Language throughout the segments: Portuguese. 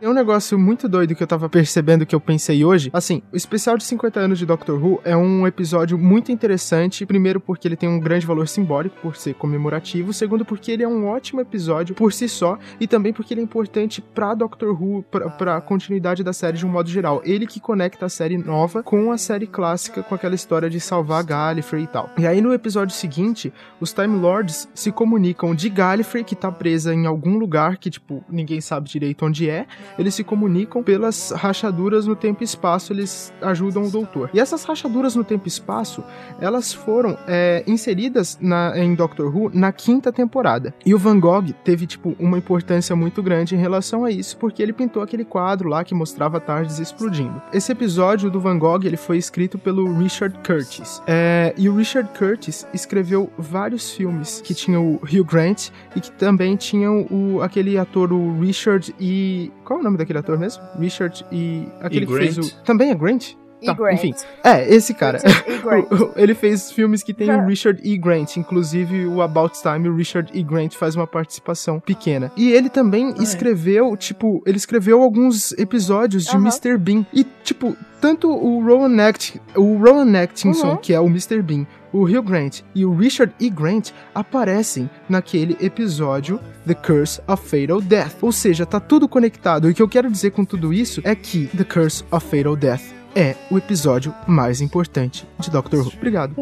É um negócio muito doido que eu tava percebendo que eu pensei hoje. Assim, o especial de 50 anos de Doctor Who é um episódio muito interessante. Primeiro, porque ele tem um grande valor simbólico por ser comemorativo. Segundo, porque ele é um ótimo episódio por si só. E também porque ele é importante pra Doctor Who, pra, pra continuidade da série de um modo geral. Ele que conecta a série nova com a série clássica, com aquela história de salvar Gallifrey e tal. E aí no episódio seguinte, os Time Lords se comunicam de Gallifrey, que tá presa em algum lugar que, tipo, ninguém sabe direito onde é. Eles se comunicam pelas rachaduras no tempo e espaço, eles ajudam o doutor. E essas rachaduras no tempo e espaço, elas foram é, inseridas na, em Doctor Who na quinta temporada. E o Van Gogh teve, tipo, uma importância muito grande em relação a isso, porque ele pintou aquele quadro lá que mostrava tardes explodindo. Esse episódio do Van Gogh, ele foi escrito pelo Richard Curtis. É, e o Richard Curtis escreveu vários filmes que tinham o Hugh Grant e que também tinham o, aquele ator, o Richard e... Qual é o nome daquele ator mesmo? Richard e... Aquele E que fez o... Também é Grant? E Tá, Grant. enfim. É, esse cara. E. Ele fez filmes que tem o Richard E. Grant, inclusive o About Time, o Richard E. Grant faz uma participação pequena. E ele também escreveu, tipo, ele escreveu alguns episódios de Aham. Mr. Bean. E, tipo, tanto o Rowan, Act o Rowan Atkinson, Uhum. que é o Mr. Bean, o Hugh Grant e o Richard E. Grant aparecem naquele episódio The Curse of Fatal Death. Ou seja, tá tudo conectado. E o que eu quero dizer com tudo isso é que The Curse of Fatal Death é o episódio mais importante de Doctor Who. Obrigado.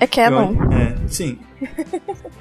É canon. É, sim.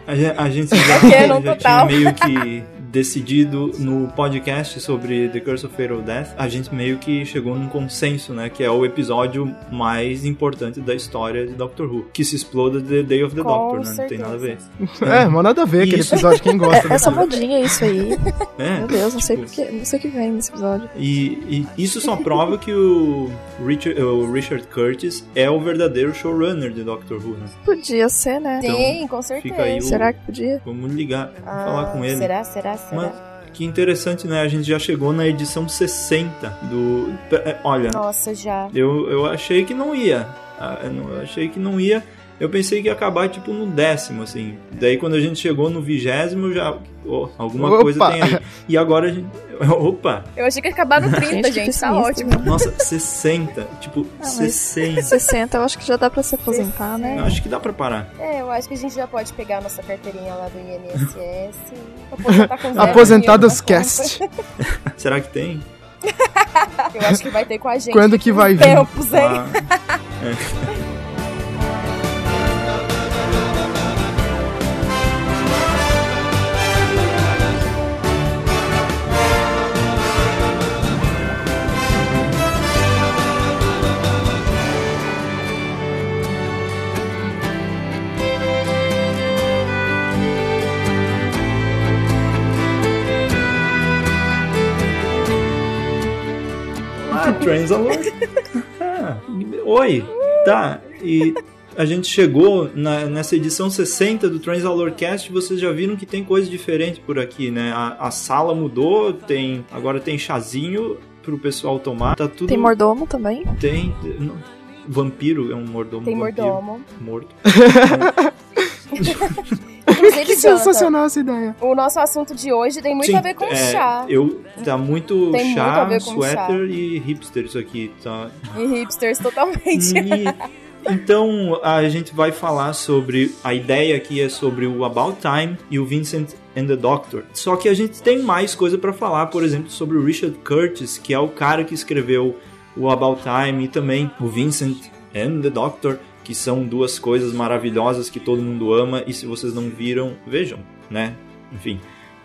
A gente, a gente já, canon já tinha total. meio que decidido no podcast sobre The Curse of Fatal Death, a gente meio que chegou num consenso, né? Que é o episódio mais importante da história de Doctor Who. Que se exploda The Day of the Com Doctor, né? Não tem nada a ver. É, mas nada a ver aquele Isso. episódio, quem gosta É, essa daquilo. modinha isso aí. É, Meu Deus, não sei tipo, porque, não sei o que vem nesse episódio. E, e isso só prova que o Richard, o Richard Curtis é o verdadeiro showrunner de Doctor Who, né? Podia ser, né? Sim, com certeza. fica aí o- Será que podia? Vamos ligar, vamos Ah, falar com ele. Será, será, será? Mas que interessante, né? A gente já chegou na edição 60 do. é, Olha, Nossa, já. eu, eu achei que não ia. Ah, eu achei que não ia. Eu pensei que ia acabar tipo no décimo, assim. Daí quando a gente chegou no vigésimo, eu já. oh, alguma Opa! coisa tem aí. E agora a gente. Opa! Eu achei que ia acabar no 30, Gente, Tá ótimo. Nossa, 60. Tipo, mas- 60. 60, eu acho que já dá pra se aposentar, Eu né? acho que dá pra parar. É, eu acho que a gente já pode pegar a nossa carteirinha lá do INSS e aposentar com zero Aposentados Cast. Será que tem? Eu acho que vai ter com a gente. Quando que vai vir? Tempos, hein? Ah, Ah, Transalore. Ah, oi. Tá, e a gente chegou na- nessa edição 60 do Transalore Cast, vocês já viram que tem coisa diferente por aqui, né? A, a sala mudou, tem agora tem chazinho pro pessoal tomar. Tá tudo Tem mordomo também. tem não, vampiro é um mordomo Tem mordomo. morto. Inclusive, Que Jonathan, sensacional essa ideia. o nosso assunto de hoje tem muito Sim, a ver com é, chá. Eu tá muito Tem muito chá, a ver com sweater chá. e hipster isso aqui, tá? E hipsters totalmente. E- então a gente vai falar sobre a ideia aqui é sobre o About Time e o Vincent and the Doctor. Só que a gente tem mais coisa pra falar, por exemplo, sobre o Richard Curtis, que é o cara que escreveu o About Time e também o Vincent and the Doctor, que são duas coisas maravilhosas que todo mundo ama e se vocês não viram, vejam, né? Enfim.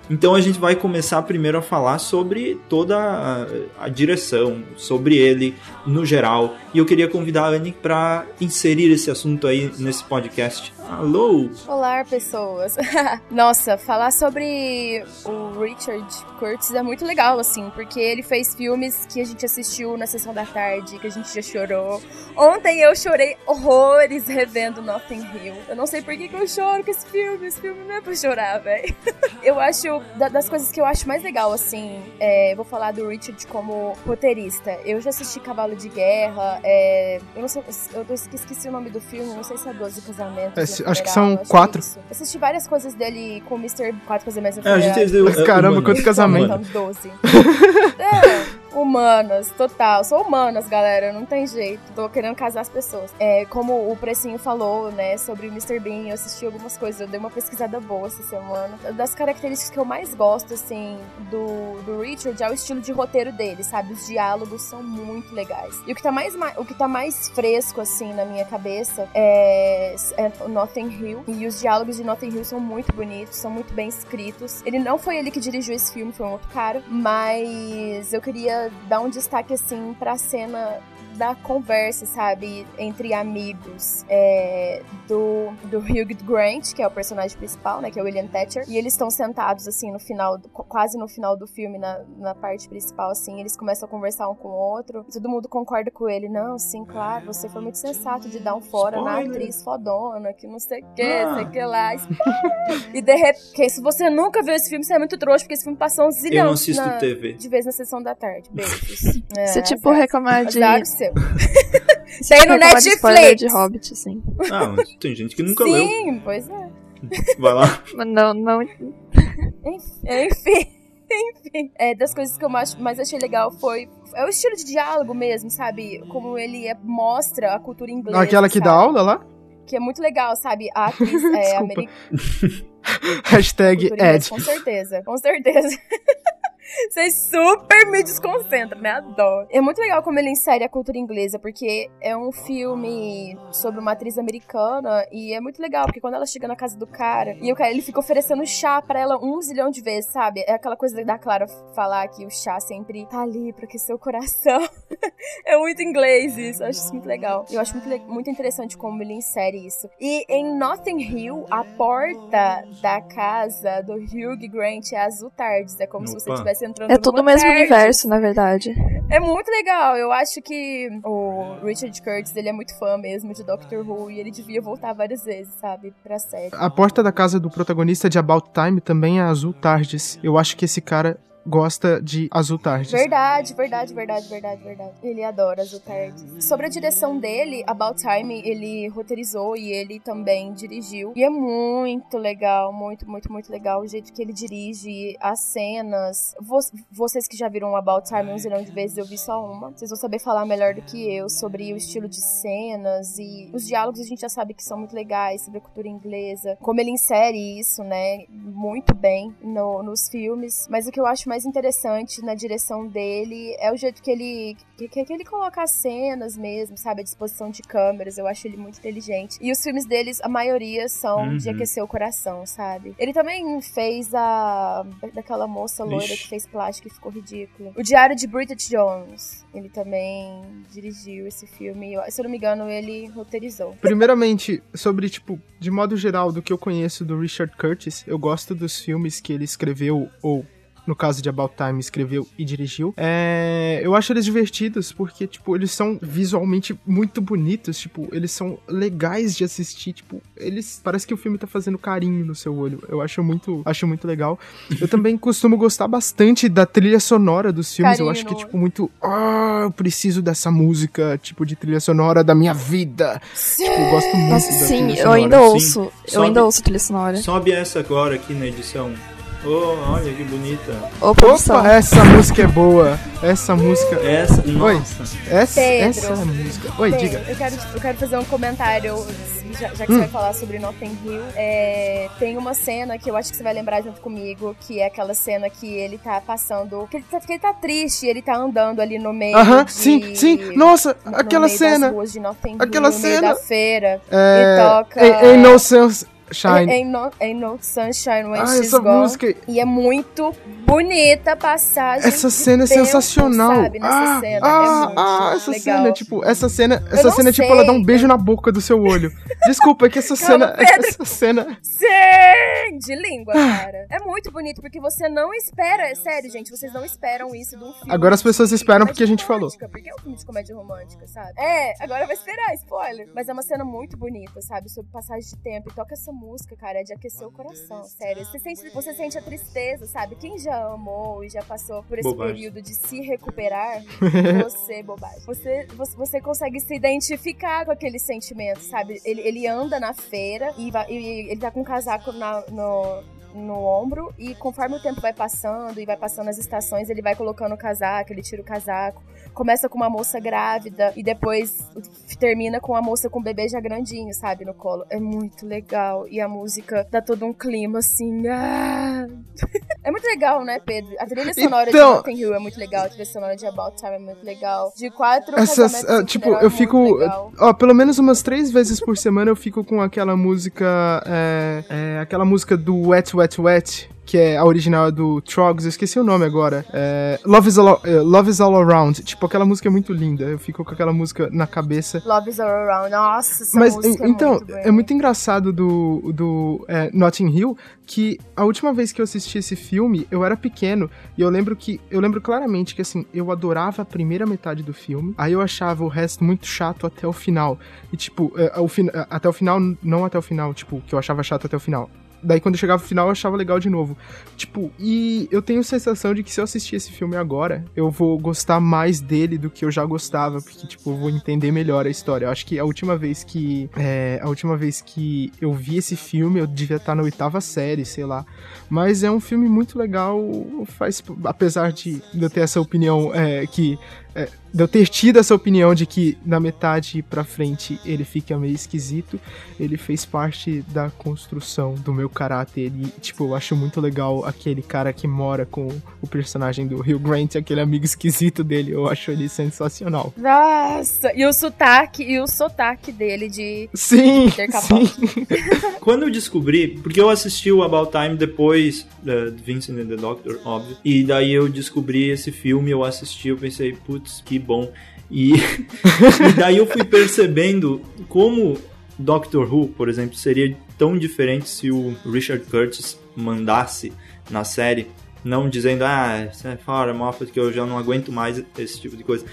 Então a gente vai começar primeiro a falar sobre toda a, a direção, sobre ele no geral. E eu queria convidar a Anne para inserir esse assunto aí nesse podcast. Alô! Olá, pessoas. Nossa, falar sobre o Richard Curtis é muito legal, assim, porque ele fez filmes que a gente assistiu na sessão da tarde, que a gente já chorou. Ontem eu chorei horrores revendo Notting Hill. Eu não sei por que, que eu choro com esse filme. Esse filme não é pra chorar, velho. Eu acho, da- das coisas que eu acho mais legal, assim, é, eu vou falar do Richard como roteirista. Eu já assisti Cavalo de Guerra, é, eu não sei, eu esqueci o nome do filme, não sei se é Doze Casamentos. É no acho que são quatro. isso. Assisti várias coisas dele com o Mr. Quatro Casamentos É, a gente deu. Mas caramba, quanto casamento. Então, 12. é, humanas, total. Sou humanas, galera. Não tem jeito. Tô querendo casar as pessoas. É, como o Precinho falou, né, sobre o Mr. Bean, eu assisti algumas coisas. Eu dei uma pesquisada boa essa semana. Das características que eu mais gosto, assim, do, do Richard é o estilo de roteiro dele, sabe? Os diálogos são muito legais. E o que tá mais, ma- o que tá mais fresco, assim, na minha cabeça é, é Notting Hill. E os diálogos de Notting Hill são muito bonitos, são muito bem escritos. Ele não foi ele que dirigiu esse filme, foi um outro cara. Mas eu queria dar um destaque, assim, pra cena da conversa, sabe, entre amigos é, do, do Hugh Grant, que é o personagem principal, né, que é o William Thatcher, e eles estão sentados, assim, no final, do- quase no final do filme, na, na parte principal, assim, eles começam a conversar um com o outro, e todo mundo concorda com ele, não, sim, claro, você foi muito sensato de dar um fora na Spoiler. atriz fodona, que não sei o que, Ah. sei o que lá, e de repente, se você nunca viu esse filme, você é muito trouxa, porque esse filme passou uns Eu zilhões não assisto na- TV. de vez na sessão da tarde, beijos. É, Você, tipo, azar. reclamar de. Azar o seu. você Tem no Netflix. de Hobbit, assim. Ah, mas tem gente que nunca leu. Sim, pois é. Vai lá. Mas não, não. Enfim. Enfim, é, das coisas que eu mais, mais achei legal foi é o estilo de diálogo mesmo, sabe? Como ele é- mostra a cultura inglesa. Aquela que dá sabe? aula lá? Que é muito legal, sabe? A atriz é, Desculpa. americana. Hashtag Ed. Com certeza, com certeza. Vocês super me desconcentram, me adoro. É muito legal como ele insere a cultura inglesa, porque é um filme sobre uma atriz americana e é muito legal, porque quando ela chega na casa do cara e o cara ele fica oferecendo chá pra ela um zilhão de vezes, sabe? É aquela coisa da Clara falar que o chá sempre tá ali pra aquecer o coração. é muito inglês isso, eu acho isso muito legal. Eu acho muito, muito interessante como ele insere isso. E em Notting Hill, a porta da casa do Hugh Grant é azul tardes. É como se você Opa. Estivesse entrando É tudo o mesmo universo, na verdade. É muito legal. Eu acho que o Richard Curtis, ele é muito fã mesmo de Doctor Who e ele devia voltar várias vezes, sabe, pra série. A porta da casa do protagonista de About Time também é azul tardes. Eu acho que esse cara gosta de azul tardes. Verdade, verdade, verdade, verdade, verdade. Ele adora Azul Tardes. Sobre a direção dele, About Time, ele roteirizou e ele também dirigiu. E é muito legal, muito, muito, muito legal o jeito que ele dirige as cenas. Vo- Vocês que já viram About Time um zilhão de vezes, eu vi só uma. Vocês vão saber falar melhor do que eu sobre o estilo de cenas e os diálogos a gente já sabe que são muito legais, sobre a cultura inglesa. Como ele insere isso, né, muito bem no- nos filmes. Mas o que eu acho mais interessante na direção dele é o jeito que ele que, que ele coloca as cenas mesmo, sabe? A disposição de câmeras. Eu acho ele muito inteligente. E os filmes deles, a maioria são de Uhum. aquecer o coração, sabe? Ele também fez a. daquela moça loira Ixi. que fez plástico e ficou ridícula. O Diário de Bridget Jones. Ele também dirigiu esse filme. Se eu não me engano, ele roteirizou. Primeiramente, sobre, tipo, de modo geral, do que eu conheço do Richard Curtis, eu gosto dos filmes que ele escreveu, ou, no caso de About Time, escreveu e dirigiu. É, eu acho eles divertidos, porque, tipo, eles são visualmente muito bonitos, tipo, eles são legais de assistir, tipo, eles... Parece que o filme tá fazendo carinho no seu olho. Eu acho muito, acho muito legal. Eu também costumo gostar bastante da trilha sonora dos filmes, eu Carinho acho que, no tipo, muito... Ah, eu preciso dessa música, tipo, de trilha sonora da minha vida. Tipo, eu gosto muito Nossa, da sim, trilha eu sonora. ainda sim. ouço. Eu Sobe. ainda ouço trilha sonora. Sobe essa agora aqui na edição. Oh, olha que bonita. Opa, essa música é boa. Essa música. Essa, Oi. nossa. Essa, Pedro. essa é a música. Oi, Bem, diga. Eu quero, eu quero fazer um comentário, já, já que Hum. você vai falar sobre Notting Hill. É, tem uma cena que eu acho que você vai lembrar junto comigo, que é aquela cena que ele tá passando. Que ele tá, que ele tá triste, ele tá andando ali no meio. Aham, de- sim, sim. Nossa, no aquela meio das cena. ruas de Notting Aquela Hill, no meio cena. da feira. É. E toca- Em, em No Sense Shine. Ain't no, ain't no sunshine when Ah, she's essa gone. música. E é muito bonita a passagem. Essa cena é tempo, Sabe, sensacional. nessa ah, cena. ah, é muito ah, essa legal. cena, tipo, essa cena, essa cena, tipo, ela dá um beijo na boca do seu olho. Desculpa, é que essa Calma, cena, Pedro. essa cena. Sim! De língua, cara. É muito bonito, porque você não espera. Sério, gente, vocês não esperam isso de um filme. Agora as pessoas esperam porque a gente falou. Porque é um filme de comédia romântica, sabe? É, agora vai esperar, spoiler. Mas é uma cena muito bonita, sabe? Sobre passagem de tempo. E toca essa música, cara, é de aquecer o coração, sério. Você sente, você sente a tristeza, sabe? Quem já amou e já passou por esse Bobagem. período de se recuperar, você, bobagem, você, você, você consegue se identificar com aquele sentimento, sabe? Ele, ele anda na feira e, vai- e ele tá com um casaco na- no, no ombro e conforme o tempo vai passando e vai passando as estações, ele vai colocando o casaco, ele tira o casaco. Começa com uma moça grávida e depois termina com a moça com o bebê já grandinho, sabe, no colo. É muito legal. E a música dá todo um clima assim. ah. É muito legal, né, Pedro? A trilha sonora Então- de Notting Hill é muito legal, a trilha sonora de About Time é muito legal. De quatro Essas, em tipo, eu fico. Ó, pelo menos umas três vezes por semana eu fico com aquela música. É, é, aquela música do Wet Wet Wet. Que é a original do Trogs, eu esqueci o nome agora. É, Love, is all, é, Love is All Around. Tipo, aquela música é muito linda. Eu fico com aquela música na cabeça. Love is all around. Nossa, essa Mas música en- então, é muito, é muito engraçado do, do é, Notting Hill que a última vez que eu assisti esse filme, eu era pequeno e eu lembro que eu lembro claramente que assim, eu adorava a primeira metade do filme, aí eu achava o resto muito chato até o final. E tipo, é, o até o final, não até o final, tipo, que eu achava chato até o final. Daí quando chegava no final eu achava legal de novo. Tipo, e eu tenho a sensação de que se eu assistir esse filme agora, eu vou gostar mais dele do que eu já gostava, porque, tipo, eu vou entender melhor a história. Eu acho que a última vez que. é, a última vez que eu vi esse filme, eu devia estar na oitava série, sei lá. Mas é um filme muito legal, faz. Apesar de eu ter essa opinião é, que. é, de eu ter tido essa opinião de que na metade pra frente ele fica meio esquisito, ele fez parte da construção do meu caráter. E, tipo, eu acho muito legal aquele cara que mora com o personagem do Hugh Grant, aquele amigo esquisito dele. Eu acho ele sensacional. Nossa, e o sotaque, e o sotaque dele de Sim, Capaldi. sim. Quando eu descobri, porque eu assisti o About Time depois uh, de Vincent and the Doctor, óbvio, e daí eu descobri esse filme, eu assisti, eu pensei, putz, que bom. E, e daí eu fui percebendo como Doctor Who, por exemplo, seria tão diferente se o Richard Curtis mandasse na série, não dizendo, ah, sai fora, Moffat, que eu já não aguento mais esse tipo de coisa.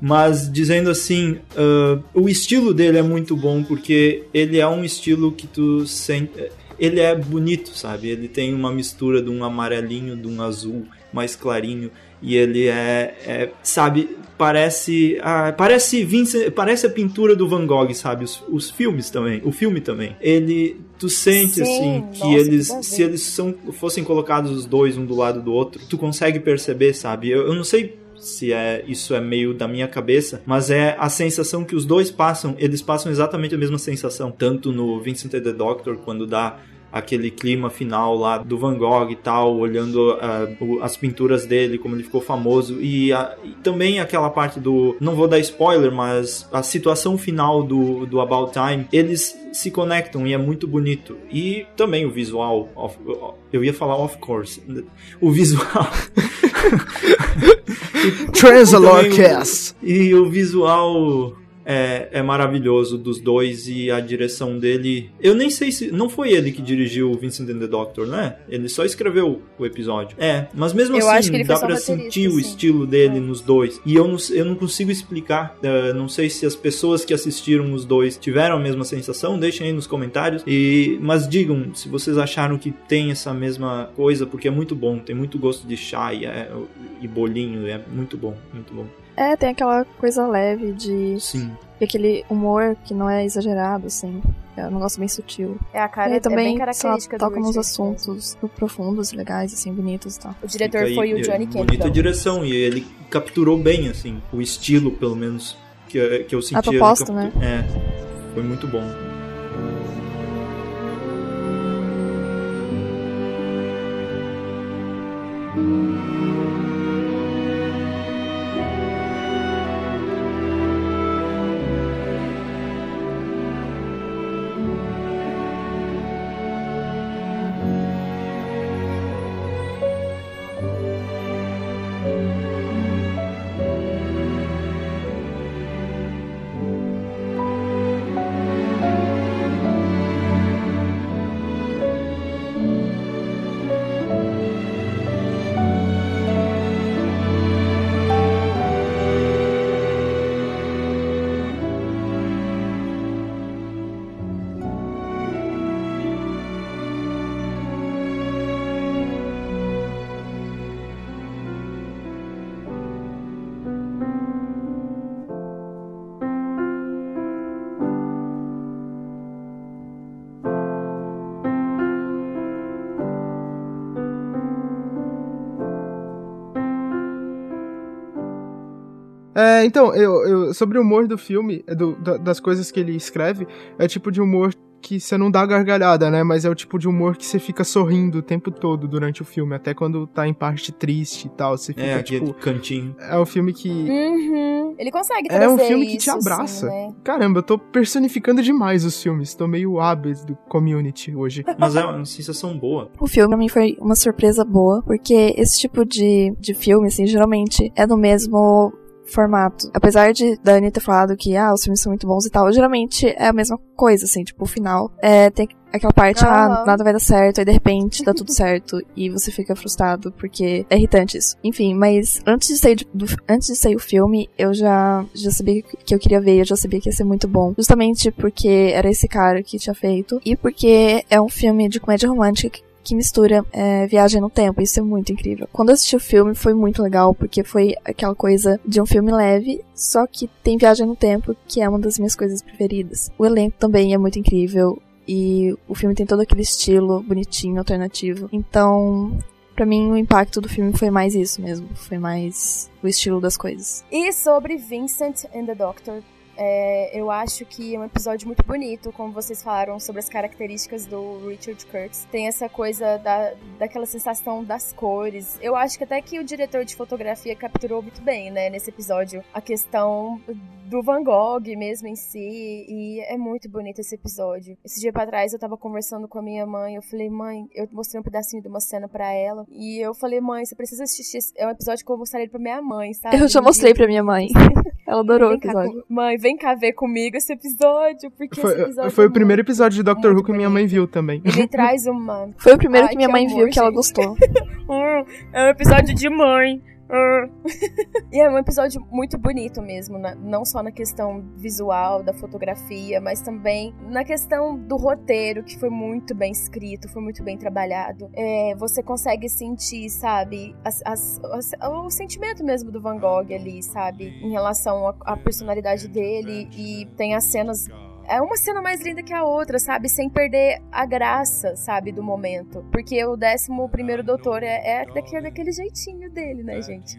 Mas dizendo assim, ah, o estilo dele é muito bom porque ele é um estilo que tu sente. Ele é bonito, sabe? Ele tem uma mistura de um amarelinho, de um azul mais clarinho. E ele é, é, sabe, parece. Ah, parece Vincent, parece a pintura do Van Gogh, sabe? Os, os filmes também. O filme também. Ele. Tu sente Sim, assim que nossa, eles. a Se eles são, fossem colocados os dois um do lado do outro, tu consegue perceber, sabe? Eu, eu não sei se é isso é meio da minha cabeça, mas é a sensação que os dois passam, eles passam exatamente a mesma sensação, tanto no Vincent the Doctor quando dá aquele clima final lá do Van Gogh e tal, olhando ah, o- as pinturas dele, como ele ficou famoso, e, a- e também aquela parte do. Não vou dar spoiler, mas a situação final do, do About Time, eles se conectam e é muito bonito. E também o visual. of- eu ia falar of course. O visual. Transalor Também o- Cast. E o visual é, é maravilhoso dos dois e a direção dele. Eu nem sei se. Não foi ele que dirigiu o Vincent and the Doctor, né? Ele só escreveu o episódio. É, mas mesmo Eu assim, dá pra sentir o estilo dele É. nos dois. E eu não, eu não consigo explicar. eh, não sei se as pessoas que assistiram os dois tiveram a mesma sensação. Deixem aí nos comentários. E, mas digam se vocês acharam que tem essa mesma coisa, porque é muito bom. Tem muito gosto de chá e, é- e bolinho. É muito bom, muito bom. É, tem aquela coisa leve de. Sim. E aquele humor que não é exagerado, assim. É um negócio bem sutil. É, a cara e também, é bem característica lá, toca unos assuntos mesmo. profundos, legais, assim, bonitos e tal. O diretor aí, foi o é, Johnny é, Campbell. Bonita direção, e ele capturou bem, assim, o estilo, pelo menos, que, eh, que eu senti. A proposta, né? É, foi muito bom. É, então, eu, eu, sobre o humor do filme, é do, da, das coisas que ele escreve, é tipo de humor que você não dá gargalhada, né? Mas é o tipo de humor que você fica sorrindo o tempo todo durante o filme, até quando tá em parte triste e tal. Você fica, É, tipo. cantinho. É um filme que. Uhum. Ele consegue trazer É um filme que te abraça. assim, né? Caramba, eu tô personificando demais os filmes. Tô meio hábil do community hoje. Mas é uma sensação boa. O filme pra mim foi uma surpresa boa, porque esse tipo de, de filme, assim, geralmente é no mesmo formato. Apesar de Dani ter falado que, ah, os filmes são muito bons e tal, geralmente é a mesma coisa, assim, tipo, o final é, tem aquela parte, ah, Aham. nada vai dar certo, aí de repente dá tudo certo, e você fica frustrado, porque é irritante isso. Enfim, mas antes de sair, do, antes de sair o filme, eu já, já sabia que eu queria ver, eu já sabia que ia ser muito bom. Justamente porque era esse cara que tinha feito, e porque é um filme de comédia romântica que que mistura é, viagem no tempo. Isso é muito incrível. Quando eu assisti o filme foi muito legal, porque foi aquela coisa de um filme leve, só que tem viagem no tempo, que é uma das minhas coisas preferidas. O elenco também é muito incrível. E o filme tem todo aquele estilo bonitinho, alternativo. Então, pra mim, o impacto do filme foi mais isso mesmo. Foi mais o estilo das coisas. E sobre Vincent and the Doctor, é, eu acho que é um episódio muito bonito, como vocês falaram sobre as características do Richard Curtis. Tem essa coisa da, daquela sensação das cores. Eu acho que até que o diretor de fotografia capturou muito bem, né, nesse episódio, a questão do Van Gogh mesmo em si. E é muito bonito esse episódio. Esse dia pra trás eu tava conversando com a minha mãe. Eu falei, mãe, eu mostrei um pedacinho de uma cena pra ela. E eu falei, mãe, você precisa assistir. esse- É um episódio que eu mostraria pra minha mãe, sabe? Eu já mostrei pra minha mãe. Ela adorou o Vem cá episódio. com- Mãe, vem cá ver comigo esse episódio, porque esse Foi, episódio foi é o primeiro episódio de Doctor Who que minha mãe viu também. Ele traz uma. Foi o primeiro Ai, que minha que mãe amor, viu que ela gente. gostou. Hum, é um episódio de mãe. E é um episódio muito bonito mesmo, na- não só na questão visual, da fotografia, mas também na questão do roteiro, que foi muito bem escrito, foi muito bem trabalhado. É, você consegue sentir, sabe, as- as- as- o sentimento mesmo do Van Gogh ali, sabe, em relação à à personalidade dele, e tem as cenas é uma cena mais linda que a outra, sabe? Sem perder a graça, sabe, do momento. Porque o 11 primeiro doutor é, é daquele, daquele jeitinho dele, né, gente?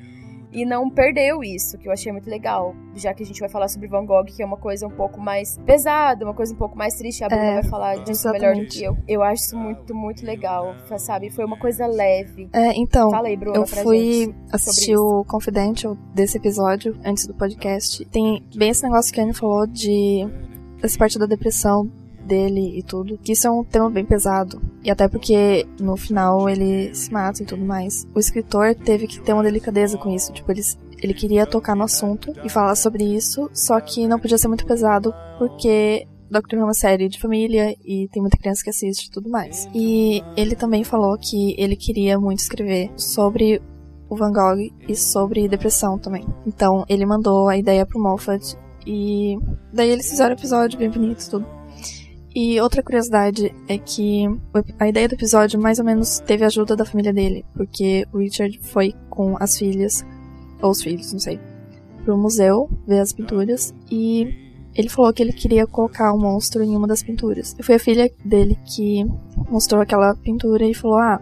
E não perdeu isso, que eu achei muito legal. Já que a gente vai falar sobre Van Gogh, que é uma coisa um pouco mais pesada, uma coisa um pouco mais triste. A Bruna É, vai falar disso melhor do exatamente. que eu. Eu acho isso muito, muito legal, sabe? Foi uma coisa leve. É, então, Fala aí, Bruna, eu pra fui gente. assistir o Confidential desse episódio antes do podcast. Tem bem esse negócio que a Anne falou de dessa parte da depressão dele e tudo. Que isso é um tema bem pesado. E até porque no final ele se mata e tudo mais. O escritor teve que ter uma delicadeza com isso. Tipo, ele, ele queria tocar no assunto e falar sobre isso, só que não podia ser muito pesado porque Doctor Who é uma série de família e tem muita criança que assiste e tudo mais. E ele também falou que ele queria muito escrever sobre o Van Gogh e sobre depressão também. Então ele mandou a ideia pro Moffat e daí eles fizeram o episódio bem bonito tudo. E outra curiosidade é que o a ideia do episódio mais ou menos teve ajuda da família dele, porque o Richard foi com as filhas, ou os filhos, não sei, pro museu ver as pinturas e ele falou que ele queria colocar um monstro em uma das pinturas. E foi a filha dele que mostrou aquela pintura e falou: Ah,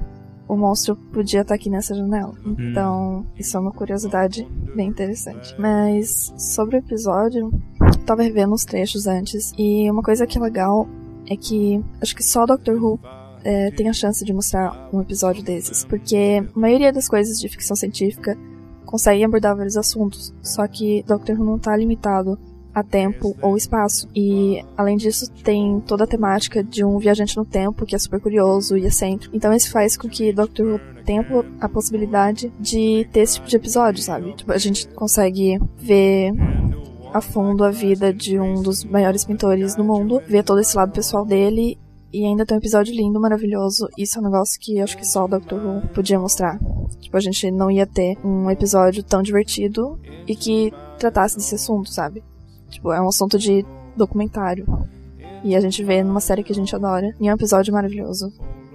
o monstro podia estar aqui nessa janela. Então, isso é uma curiosidade bem interessante. Mas sobre o episódio, tava revendo os trechos antes e uma coisa que é legal é que acho que só Doctor Who é, tem a chance de mostrar um episódio desses, porque a maioria das coisas de ficção científica consegue abordar vários assuntos, só que Doctor Who não tá limitado a tempo ou espaço. E além disso, tem toda a temática de um viajante no tempo que é super curioso e excêntrico. Então isso faz com que Doctor Who tenha a possibilidade de ter esse tipo de episódio, sabe? Tipo, a gente consegue ver a fundo a vida de um dos maiores pintores do mundo, ver todo esse lado pessoal dele e ainda tem um episódio lindo, maravilhoso. Isso é um negócio que acho que só o Doctor Who podia mostrar. Tipo, a gente não ia ter um episódio tão divertido e que tratasse desse assunto, sabe? Tipo, é um assunto de documentário. E a gente vê numa série que a gente adora. E é um episódio maravilhoso.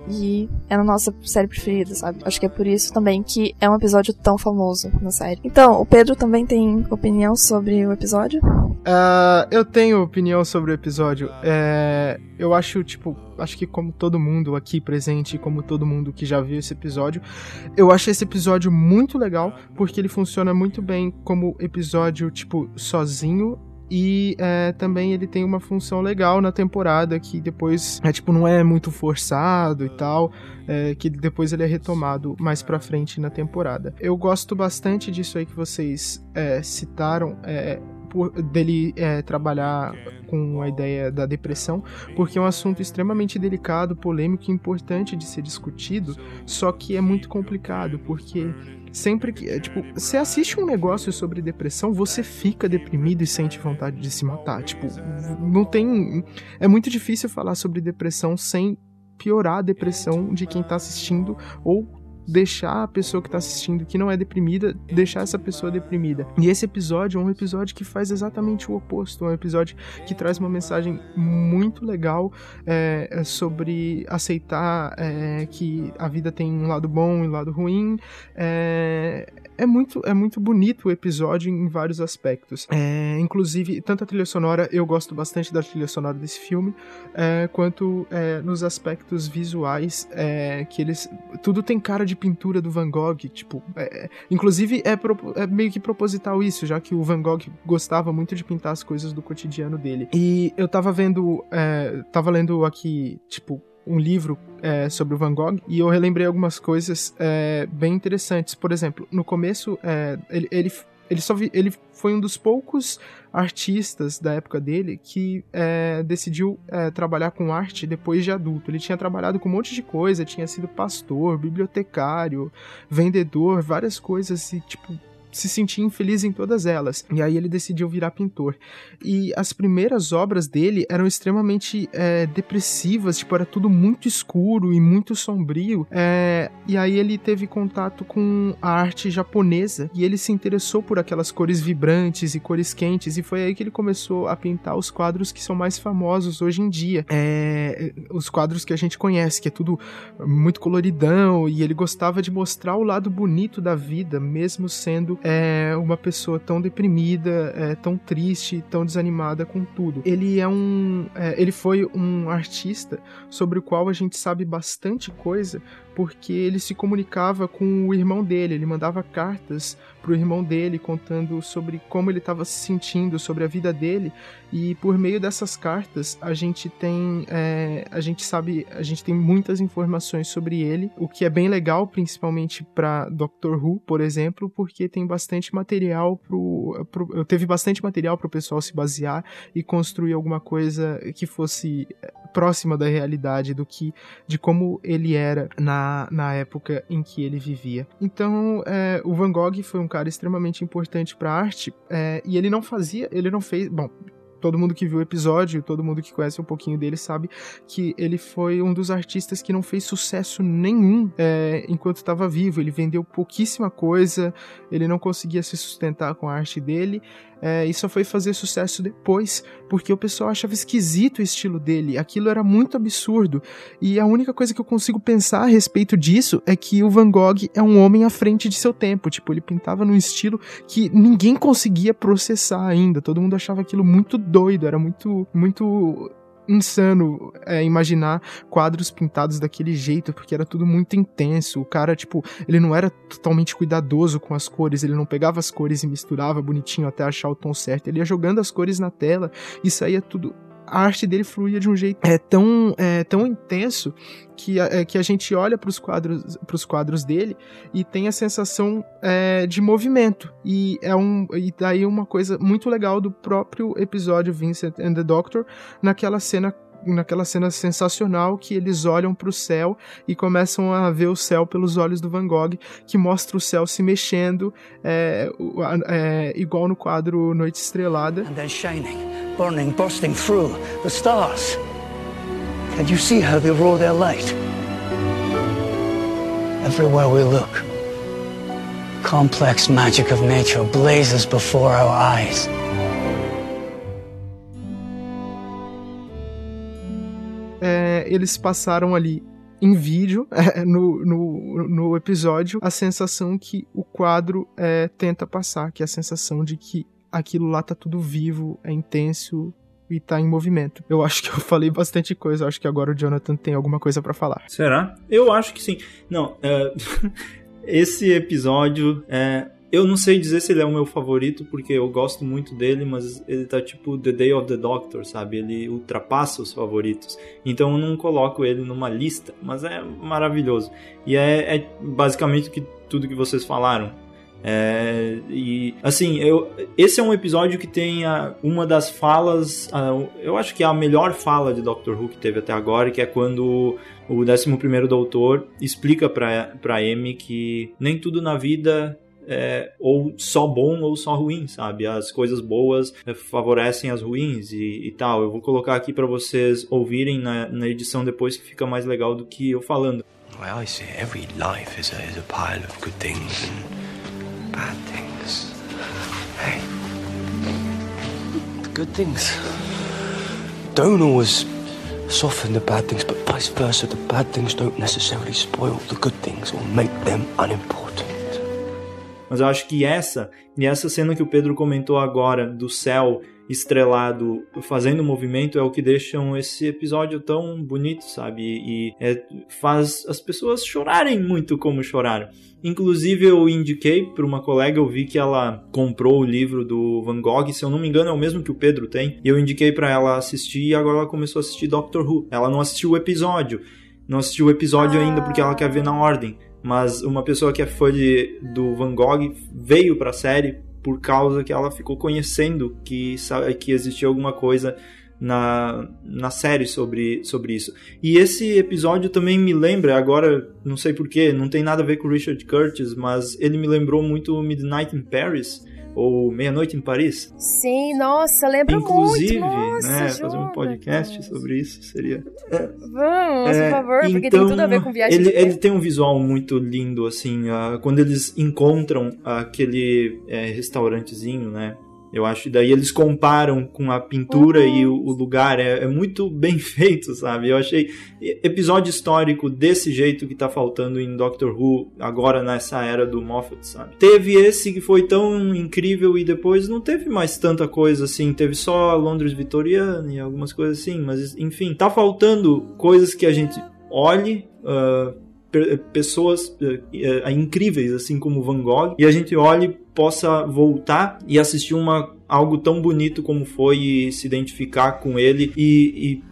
E é a nossa série preferida, sabe? Acho que é por isso também que é um episódio tão famoso na série. Então, o Pedro também tem opinião sobre o episódio? Uh, eu tenho opinião sobre o episódio. É, eu acho, tipo, acho que como todo mundo aqui presente, como todo mundo que já viu esse episódio, eu acho esse episódio muito legal, porque ele funciona muito bem como episódio, tipo, sozinho e é, também ele tem uma função legal na temporada que depois é tipo não é muito forçado e tal, é, que depois ele é retomado mais para frente na temporada. Eu gosto bastante disso aí que vocês é, citaram. É, por, dele é, trabalhar com a ideia da depressão, porque é um assunto extremamente delicado, polêmico e importante de ser discutido, só que é muito complicado, porque sempre que. É, tipo, você assiste um negócio sobre depressão, você fica deprimido e sente vontade de se matar. Tipo, não tem. É muito difícil falar sobre depressão sem piorar a depressão de quem tá assistindo ou deixar a pessoa que está assistindo que não é deprimida, deixar essa pessoa deprimida. E esse episódio é um episódio que faz exatamente o oposto, é um episódio que traz uma mensagem muito legal é, é, sobre aceitar é, que a vida tem um lado bom e um lado ruim. É, é muito, é muito bonito o episódio em vários aspectos. É, inclusive, tanto a trilha sonora, eu gosto bastante da trilha sonora desse filme, é, quanto é, nos aspectos visuais, é, que eles. Tudo tem cara de pintura do Van Gogh, tipo. É, inclusive, é, é, meio que proposital isso, já que o Van Gogh gostava muito de pintar as coisas do cotidiano dele. E eu tava vendo. Tava lendo aqui, tipo, um livro é, sobre o Van Gogh e eu relembrei algumas coisas é, bem interessantes. Por exemplo, no começo, é, ele, ele, ele, só vi, ele foi um dos poucos artistas da época dele que é, decidiu é, trabalhar com arte depois de adulto. Ele tinha trabalhado com um monte de coisa, tinha sido pastor, bibliotecário, vendedor, várias coisas e, tipo, se sentia infeliz em todas elas. E aí ele decidiu virar pintor. E as primeiras obras dele eram extremamente é, depressivas, tipo, era tudo muito escuro e muito sombrio. É, e aí ele teve contato com a arte japonesa e ele se interessou por aquelas cores vibrantes e cores quentes. E foi aí que ele começou a pintar os quadros que são mais famosos hoje em dia. É, os quadros que a gente conhece, que é tudo muito coloridão. E ele gostava de mostrar o lado bonito da vida, mesmo sendo é uma pessoa tão deprimida, é, tão triste, tão desanimada com tudo. Ele é um, é, ele foi um artista sobre o qual a gente sabe bastante coisa, porque ele se comunicava com o irmão dele, ele mandava cartas pro irmão dele contando sobre como ele estava se sentindo, sobre a vida dele, e por meio dessas cartas a gente tem, é, a gente sabe, a gente tem muitas informações sobre ele, o que é bem legal, principalmente para Doctor Who, por exemplo, porque tem bastante material pro, pro teve bastante material para o pessoal se basear e construir alguma coisa que fosse próxima da realidade do que de como ele era na, na época em que ele vivia. Então, é, o Van Gogh foi um cara extremamente importante para a arte é, e ele não fazia, ele não fez, bom, todo mundo que viu o episódio, todo mundo que conhece um pouquinho dele sabe que ele foi um dos artistas que não fez sucesso nenhum é, enquanto estava vivo. Ele vendeu pouquíssima coisa, ele não conseguia se sustentar com a arte dele é, e só foi fazer sucesso depois, porque o pessoal achava esquisito o estilo dele, aquilo era muito absurdo. E a única coisa que eu consigo pensar a respeito disso é que o Van Gogh é um homem à frente de seu tempo, tipo, ele pintava num estilo que ninguém conseguia processar ainda, todo mundo achava aquilo muito doido, era muito, muito insano é, imaginar quadros pintados daquele jeito, porque era tudo muito intenso. O cara, tipo, ele não era totalmente cuidadoso com as cores, ele não pegava as cores e misturava bonitinho até achar o tom certo. Ele ia jogando as cores na tela e saía tudo a arte dele fluía de um jeito é, tão, é, tão intenso que a, é, que a gente olha para os quadros, quadros dele e tem a sensação é, de movimento. E é um e daí uma coisa muito legal do próprio episódio Vincent and the Doctor naquela cena naquela cena sensacional que eles olham para o céu e começam a ver o céu pelos olhos do Van Gogh, que mostra o céu se mexendo, é, é, igual no quadro Noite Estrelada. And then shining, burning, bursting through the stars. Can you see how they roll their light? Everywhere we look, complex magic of nature blazes before our eyes. eles passaram ali em vídeo, é, no, no, no, episódio, a sensação que o quadro é, tenta passar, que é a sensação de que aquilo lá tá tudo vivo, é intenso e tá em movimento. Eu acho que eu falei bastante coisa, eu acho que agora o Jonathan tem alguma coisa para falar. Será? Eu acho que sim. Não, é... esse episódio é eu não sei dizer se ele é o meu favorito, porque eu gosto muito dele, mas ele tá tipo The Day of the Doctor, sabe? Ele ultrapassa os favoritos. Então eu não coloco ele numa lista, mas é maravilhoso. E é, é basicamente que, tudo que vocês falaram. É, e assim, eu, esse é um episódio que tem a, uma das falas, a, eu acho que é a melhor fala de Doctor Who que teve até agora, que é quando o 11 Doutor explica pra, Amy que nem tudo na vida é, ou só bom ou só ruim, sabe? As coisas boas favorecem as ruins e, e tal. Eu vou colocar aqui para vocês ouvirem na, na, edição depois que fica mais legal do que eu falando. Well, I see every life is a, is a pile of good things and bad things. Hey, the good things don't always soften the bad things, but vice versa. The bad things don't necessarily spoil the good things or make them unimportant. Mas eu acho que essa, e essa cena que o Pedro comentou agora, do céu estrelado fazendo movimento, é o que deixam esse episódio tão bonito, sabe? E é, faz as pessoas chorarem muito como choraram. Inclusive, eu indiquei para uma colega, eu vi que ela comprou o livro do Van Gogh, se eu não me engano, é o mesmo que o Pedro tem, e eu indiquei para ela assistir e agora ela começou a assistir Doctor Who. Ela não assistiu o episódio, não assistiu o episódio ainda porque ela quer ver na ordem mas uma pessoa que é fã de, do Van Gogh veio para a série por causa que ela ficou conhecendo que, que existia alguma coisa na, na série sobre, sobre isso. E esse episódio também me lembra, agora não sei porquê, não tem nada a ver com Richard Curtis, mas ele me lembrou muito Midnight in Paris, ou Meia-Noite em Paris. Sim, nossa, lembra Inclusive, muito. Inclusive, né, fazer um podcast sobre isso seria. Vamos, é, por favor, porque então, tem tudo a ver com viagem. Ele, ele tem um visual muito lindo, assim, uh, quando eles encontram aquele é, restaurantezinho, né? Eu acho, daí eles comparam com a pintura uhum. e o, o lugar, é, é, muito bem feito, sabe? Eu achei episódio histórico desse jeito que tá faltando em Doctor Who, agora nessa era do Moffat, sabe? Teve esse que foi tão incrível e depois não teve mais tanta coisa assim, teve só Londres Vitoriana e algumas coisas assim, mas enfim, tá faltando coisas que a gente olhe. Uh, pessoas uh, incríveis, assim como Van Gogh, e a gente olhe, possa voltar e assistir uma, algo tão bonito como foi e se identificar com ele e, e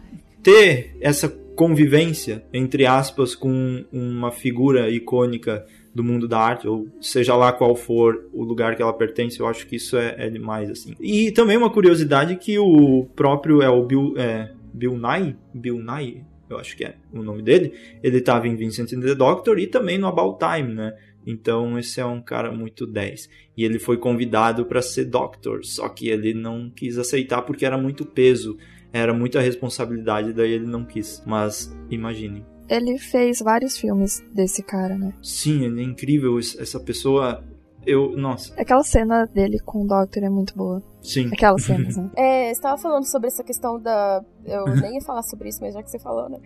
ter essa convivência, entre aspas, com uma figura icônica do mundo da arte, ou seja lá qual for o lugar que ela pertence, eu acho que isso é, é demais, assim. E também uma curiosidade que o próprio é o Bill, é, Bill Nye, Bill Nye, eu acho que é o nome dele, ele estava em Vincent and the Doctor e também no About Time, né? Então esse é um cara muito 10. E ele foi convidado para ser Doctor, só que ele não quis aceitar porque era muito peso, era muita responsabilidade, daí ele não quis. Mas imaginem. Ele fez vários filmes desse cara, né? Sim, ele é incrível. Essa pessoa eu, nossa. Aquela cena dele com o Doctor é muito boa. Sim. Aquelas cenas, né? É, você tava falando sobre essa questão da. Eu nem ia falar sobre isso, mas já que você falou, né?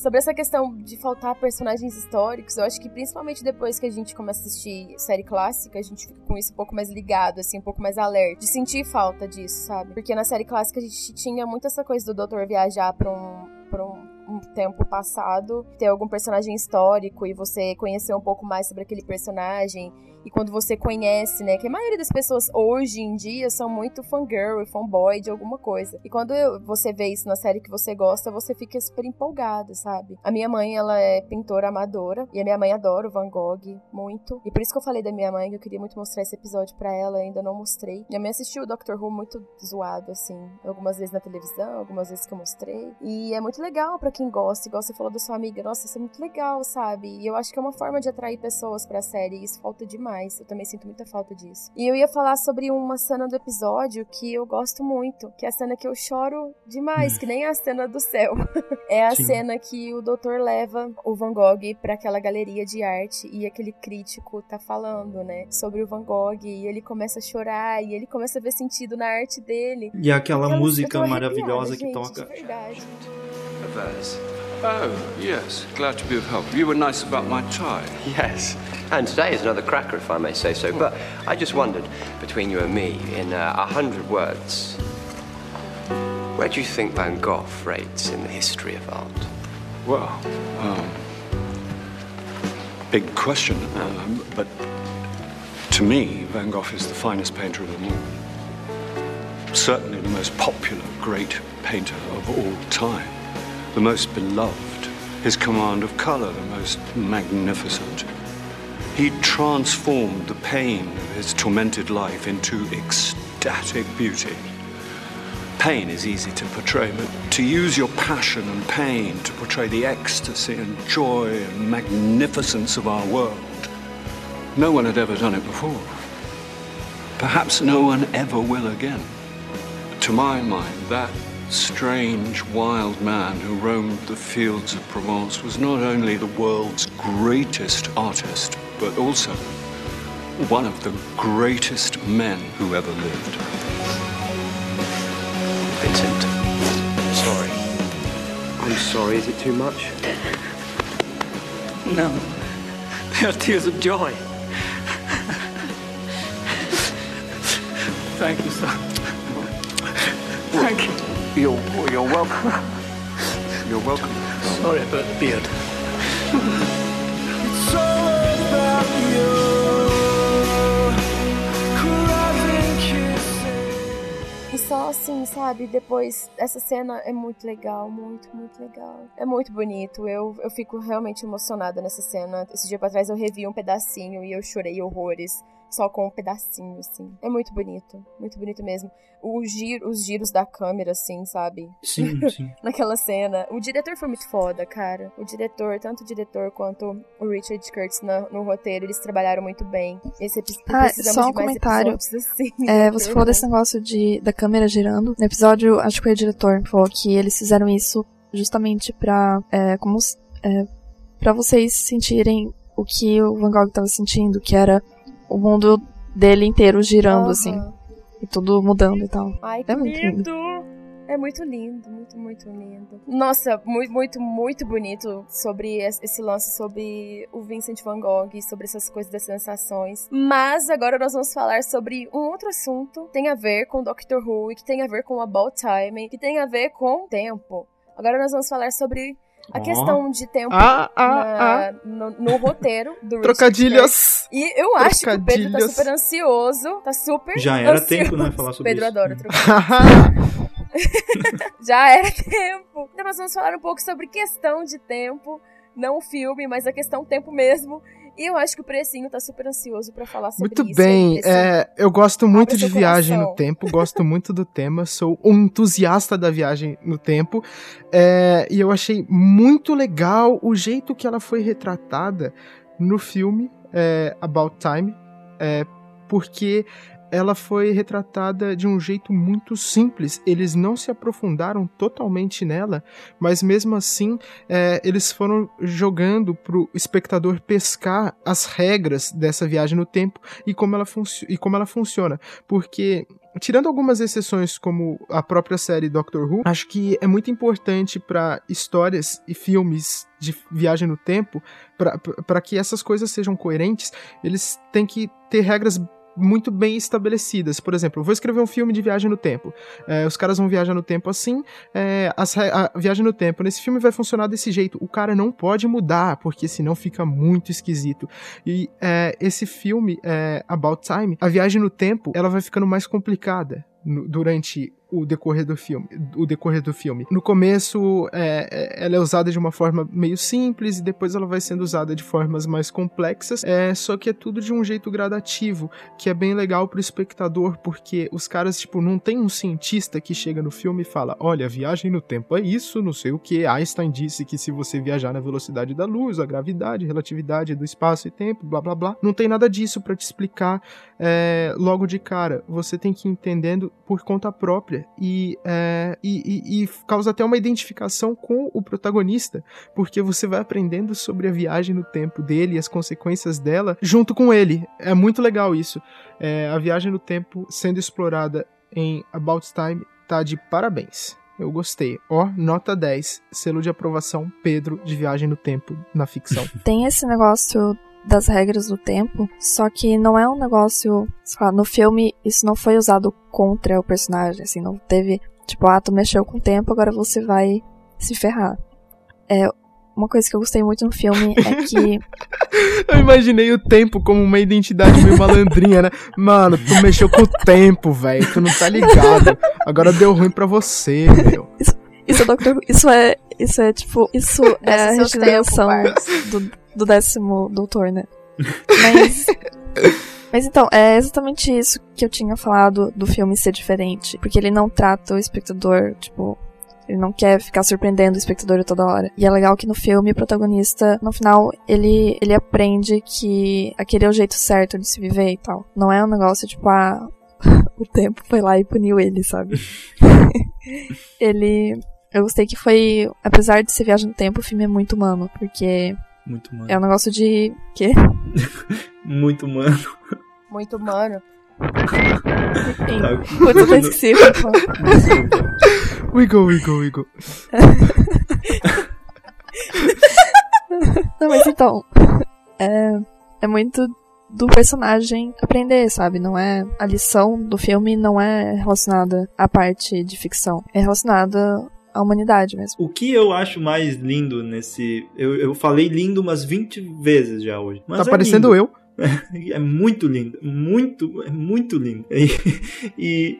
Sobre essa questão de faltar personagens históricos, eu acho que principalmente depois que a gente começa a assistir série clássica, a gente fica com isso um pouco mais ligado, assim, um pouco mais alerta, de sentir falta disso, sabe? Porque na série clássica a gente tinha muito essa coisa do doutor viajar pra um, pra um um tempo passado, ter algum personagem histórico e você conhecer um pouco mais sobre aquele personagem e quando você conhece, né? Que a maioria das pessoas hoje em dia são muito fangirl e fanboy de alguma coisa. E quando você vê isso na série que você gosta, você fica super empolgada, sabe? A minha mãe, ela é pintora amadora e a minha mãe adora o Van Gogh muito. E por isso que eu falei da minha mãe que eu queria muito mostrar esse episódio para ela, ainda não mostrei. Minha mãe assistiu o Doctor Who muito zoado, assim, algumas vezes na televisão, algumas vezes que eu mostrei. E é muito legal para quem gosta, igual você falou da sua amiga. Nossa, isso é muito legal, sabe? E eu acho que é uma forma de atrair pessoas pra série e isso falta demais demais. Eu também sinto muita falta disso. E eu ia falar sobre uma cena do episódio que eu gosto muito, que é a cena que eu choro demais, que nem a cena do céu. é a Sim. cena que o doutor leva o Van Gogh para aquela galeria de arte e aquele crítico tá falando, né, sobre o Van Gogh e ele começa a chorar e ele começa a ver sentido na arte dele. E aquela música maravilhosa que gente, toca. De verdade. Oh, yes. Glad to be of help. You were nice about my tie. Yes, and today is another cracker, if I may say so. But I just wondered, between you and me, in uh, a hundred words, where do you think Van Gogh rates in the history of art? Well, um, big question. Um, but to me, Van Gogh is the finest painter of them all. Certainly the most popular great painter of all time. The most beloved. His command of color, the most magnificent. He transformed the pain of his tormented life into ecstatic beauty. Pain is easy to portray, but to use your passion and pain to portray the ecstasy and joy and magnificence of our world, no one had ever done it before. Perhaps no one ever will again. To my mind, that strange, wild man who roamed the fields of Provence was not only the world's greatest artist, but also one of the greatest men who ever lived. Vincent, sorry. I'm sorry, is it too much? No. They are tears of joy. Thank you, sir. Thank you. You're, you're welcome. You're welcome. Sorry about the beard. E só assim, sabe? Depois, essa cena é muito legal, muito, muito legal. É muito bonito. Eu, eu fico realmente emocionada nessa cena. Esse dia pra trás eu revi um pedacinho e eu chorei horrores. Só com um pedacinho, assim. É muito bonito. Muito bonito mesmo. O giro, os giros da câmera, assim, sabe? Sim, sim. Naquela cena. O diretor foi muito foda, cara. O diretor, tanto o diretor quanto o Richard Curtis na- no, roteiro, eles trabalharam muito bem. Esse Ah, precisamos só um de mais comentário. assim. É, você falou desse negócio de, da câmera girando. No episódio, acho que foi o diretor que falou que eles fizeram isso justamente pra, é, como, é, pra vocês sentirem o que o Van Gogh tava sentindo, que era o mundo dele inteiro girando, Aham. assim. E tudo mudando e tal. Ai, que É muito lindo. É muito lindo, muito, muito lindo. Nossa, muito, muito, muito bonito sobre es- esse lance sobre o Vincent Van Gogh, sobre essas coisas das sensações. Mas agora nós vamos falar sobre um outro assunto que tem a ver com Doctor Who, e que tem a ver com About Time, que tem a ver com tempo. Agora nós vamos falar sobre a questão de tempo Ah, ah, na- ah. No, no roteiro do Richard. Trocadilhos! E eu acho que o Pedro tá Trocadilhos. super ansioso. Tá super Já era ansioso. tempo, né, falar sobre Pedro isso. adora trocar. Já era tempo. Então nós vamos falar um pouco sobre questão de tempo. Não o filme, mas a questão tempo mesmo. E eu acho que o Precinho tá super ansioso pra falar sobre Muito isso. bem, Esse- é, eu gosto muito de viagem coração. no tempo, gosto muito do tema, sou um entusiasta da viagem no tempo, é, e eu achei muito legal o jeito que ela foi retratada no filme é, About Time, é, porque ela foi retratada de um jeito muito simples. Eles não se aprofundaram totalmente nela, mas mesmo assim é, eles foram jogando pro espectador pescar as regras dessa viagem no tempo e como ela, e como ela funciona. Porque Tirando algumas exceções, como a própria série Doctor Who, acho que é muito importante para histórias e filmes de viagem no tempo, para que essas coisas sejam coerentes, eles têm que ter regras muito bem estabelecidas. Por exemplo, vou escrever um filme de viagem no tempo. É, os caras vão viajar no tempo assim. é, re- a viagem no tempo nesse filme vai funcionar desse jeito. O cara não pode mudar, porque senão fica muito esquisito. E é, esse filme, é, About Time, a viagem no tempo, ela vai ficando mais complicada durante o decorrer do filme. O decorrer do filme. No começo, é, é, ela é usada de uma forma meio simples e depois ela vai sendo usada de formas mais complexas. É, só que é tudo de um jeito gradativo, que é bem legal pro espectador, porque os caras, tipo, não tem um cientista que chega no filme e fala: olha, viagem no tempo é isso, não sei o que. Einstein disse que se você viajar na velocidade da luz, a gravidade, a relatividade do espaço e tempo, blá blá blá. Não tem nada disso para te explicar é, logo de cara. Você tem que ir entendendo por conta própria e, é, e, e- e causa até uma identificação com o protagonista, porque você vai aprendendo sobre a viagem no tempo dele e as consequências dela junto com ele. É muito legal isso. É, a viagem no tempo sendo explorada em About Time tá de parabéns. Eu gostei. Ó, nota 10. Selo de aprovação Pedro de Viagem no Tempo na ficção. Tem esse negócio das regras do tempo, só que não é um negócio, sei lá, no filme isso não foi usado contra o personagem, assim, não teve, tipo, ah, tu mexeu com o tempo, agora você vai se ferrar. É, uma coisa que eu gostei muito no filme é que Eu imaginei o tempo como uma identidade meio malandrinha, né? Mano, tu mexeu com o tempo, velho. Tu não tá ligado. Agora deu ruim pra você, meu. isso é Dr. Who- isso é isso é tipo, isso é a seu regeneração do, do décimo doutor, né? Mas Mas então, é exatamente isso que eu tinha falado do filme ser diferente. Porque ele não trata o espectador, tipo, ele não quer ficar surpreendendo o espectador toda hora. E é legal que no filme o protagonista, no final, ele, ele aprende que aquele é o jeito certo de se viver e tal. Não é um negócio tipo, ah, o tempo foi lá e puniu ele, sabe? ele. Eu gostei que foi. Apesar de ser viagem no tempo, o filme é muito humano. Porque Muito humano. é um negócio de. quê? Muito humano. Muito humano. Enfim. Tá. Putz, eu esqueci. Wiggle, wiggle, wiggle. Não, mas então. É, é muito do personagem aprender, sabe? Não é. A lição do filme não é relacionada à parte de ficção. É relacionada à humanidade mesmo. O que eu acho mais lindo nesse. Eu, eu falei lindo umas 20 vezes já hoje. Mas tá é parecendo lindo. eu. É muito lindo. Muito, é muito lindo. E. e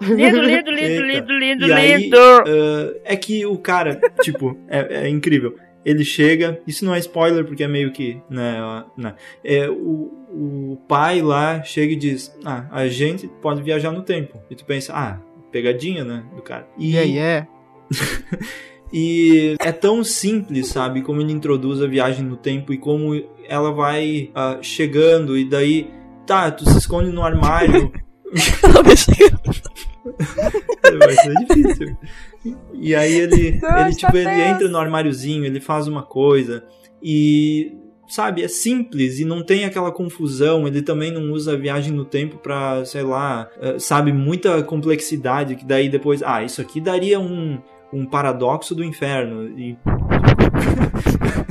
Lindo, lindo, lindo, lindo, lindo, E aí, lindo. ah, é que o cara, tipo, é, é incrível. Ele chega, isso não é spoiler porque é meio que, né, né. É, o, o pai lá chega e diz, ah, a gente pode viajar no tempo. E tu pensa, ah, pegadinha, né, do cara. E, Yeah, yeah. e é tão simples, sabe, como ele introduz a viagem no tempo e como ela vai ah, chegando e daí, tá, tu se esconde no armário, Vai ser difícil. E aí ele, ele tipo, ele entra no armáriozinho, ele faz uma coisa e sabe, é simples e não tem aquela confusão. Ele também não usa a viagem no tempo pra, sei lá, eh, sabe, muita complexidade que daí depois, ah, isso aqui daria um, um paradoxo do inferno e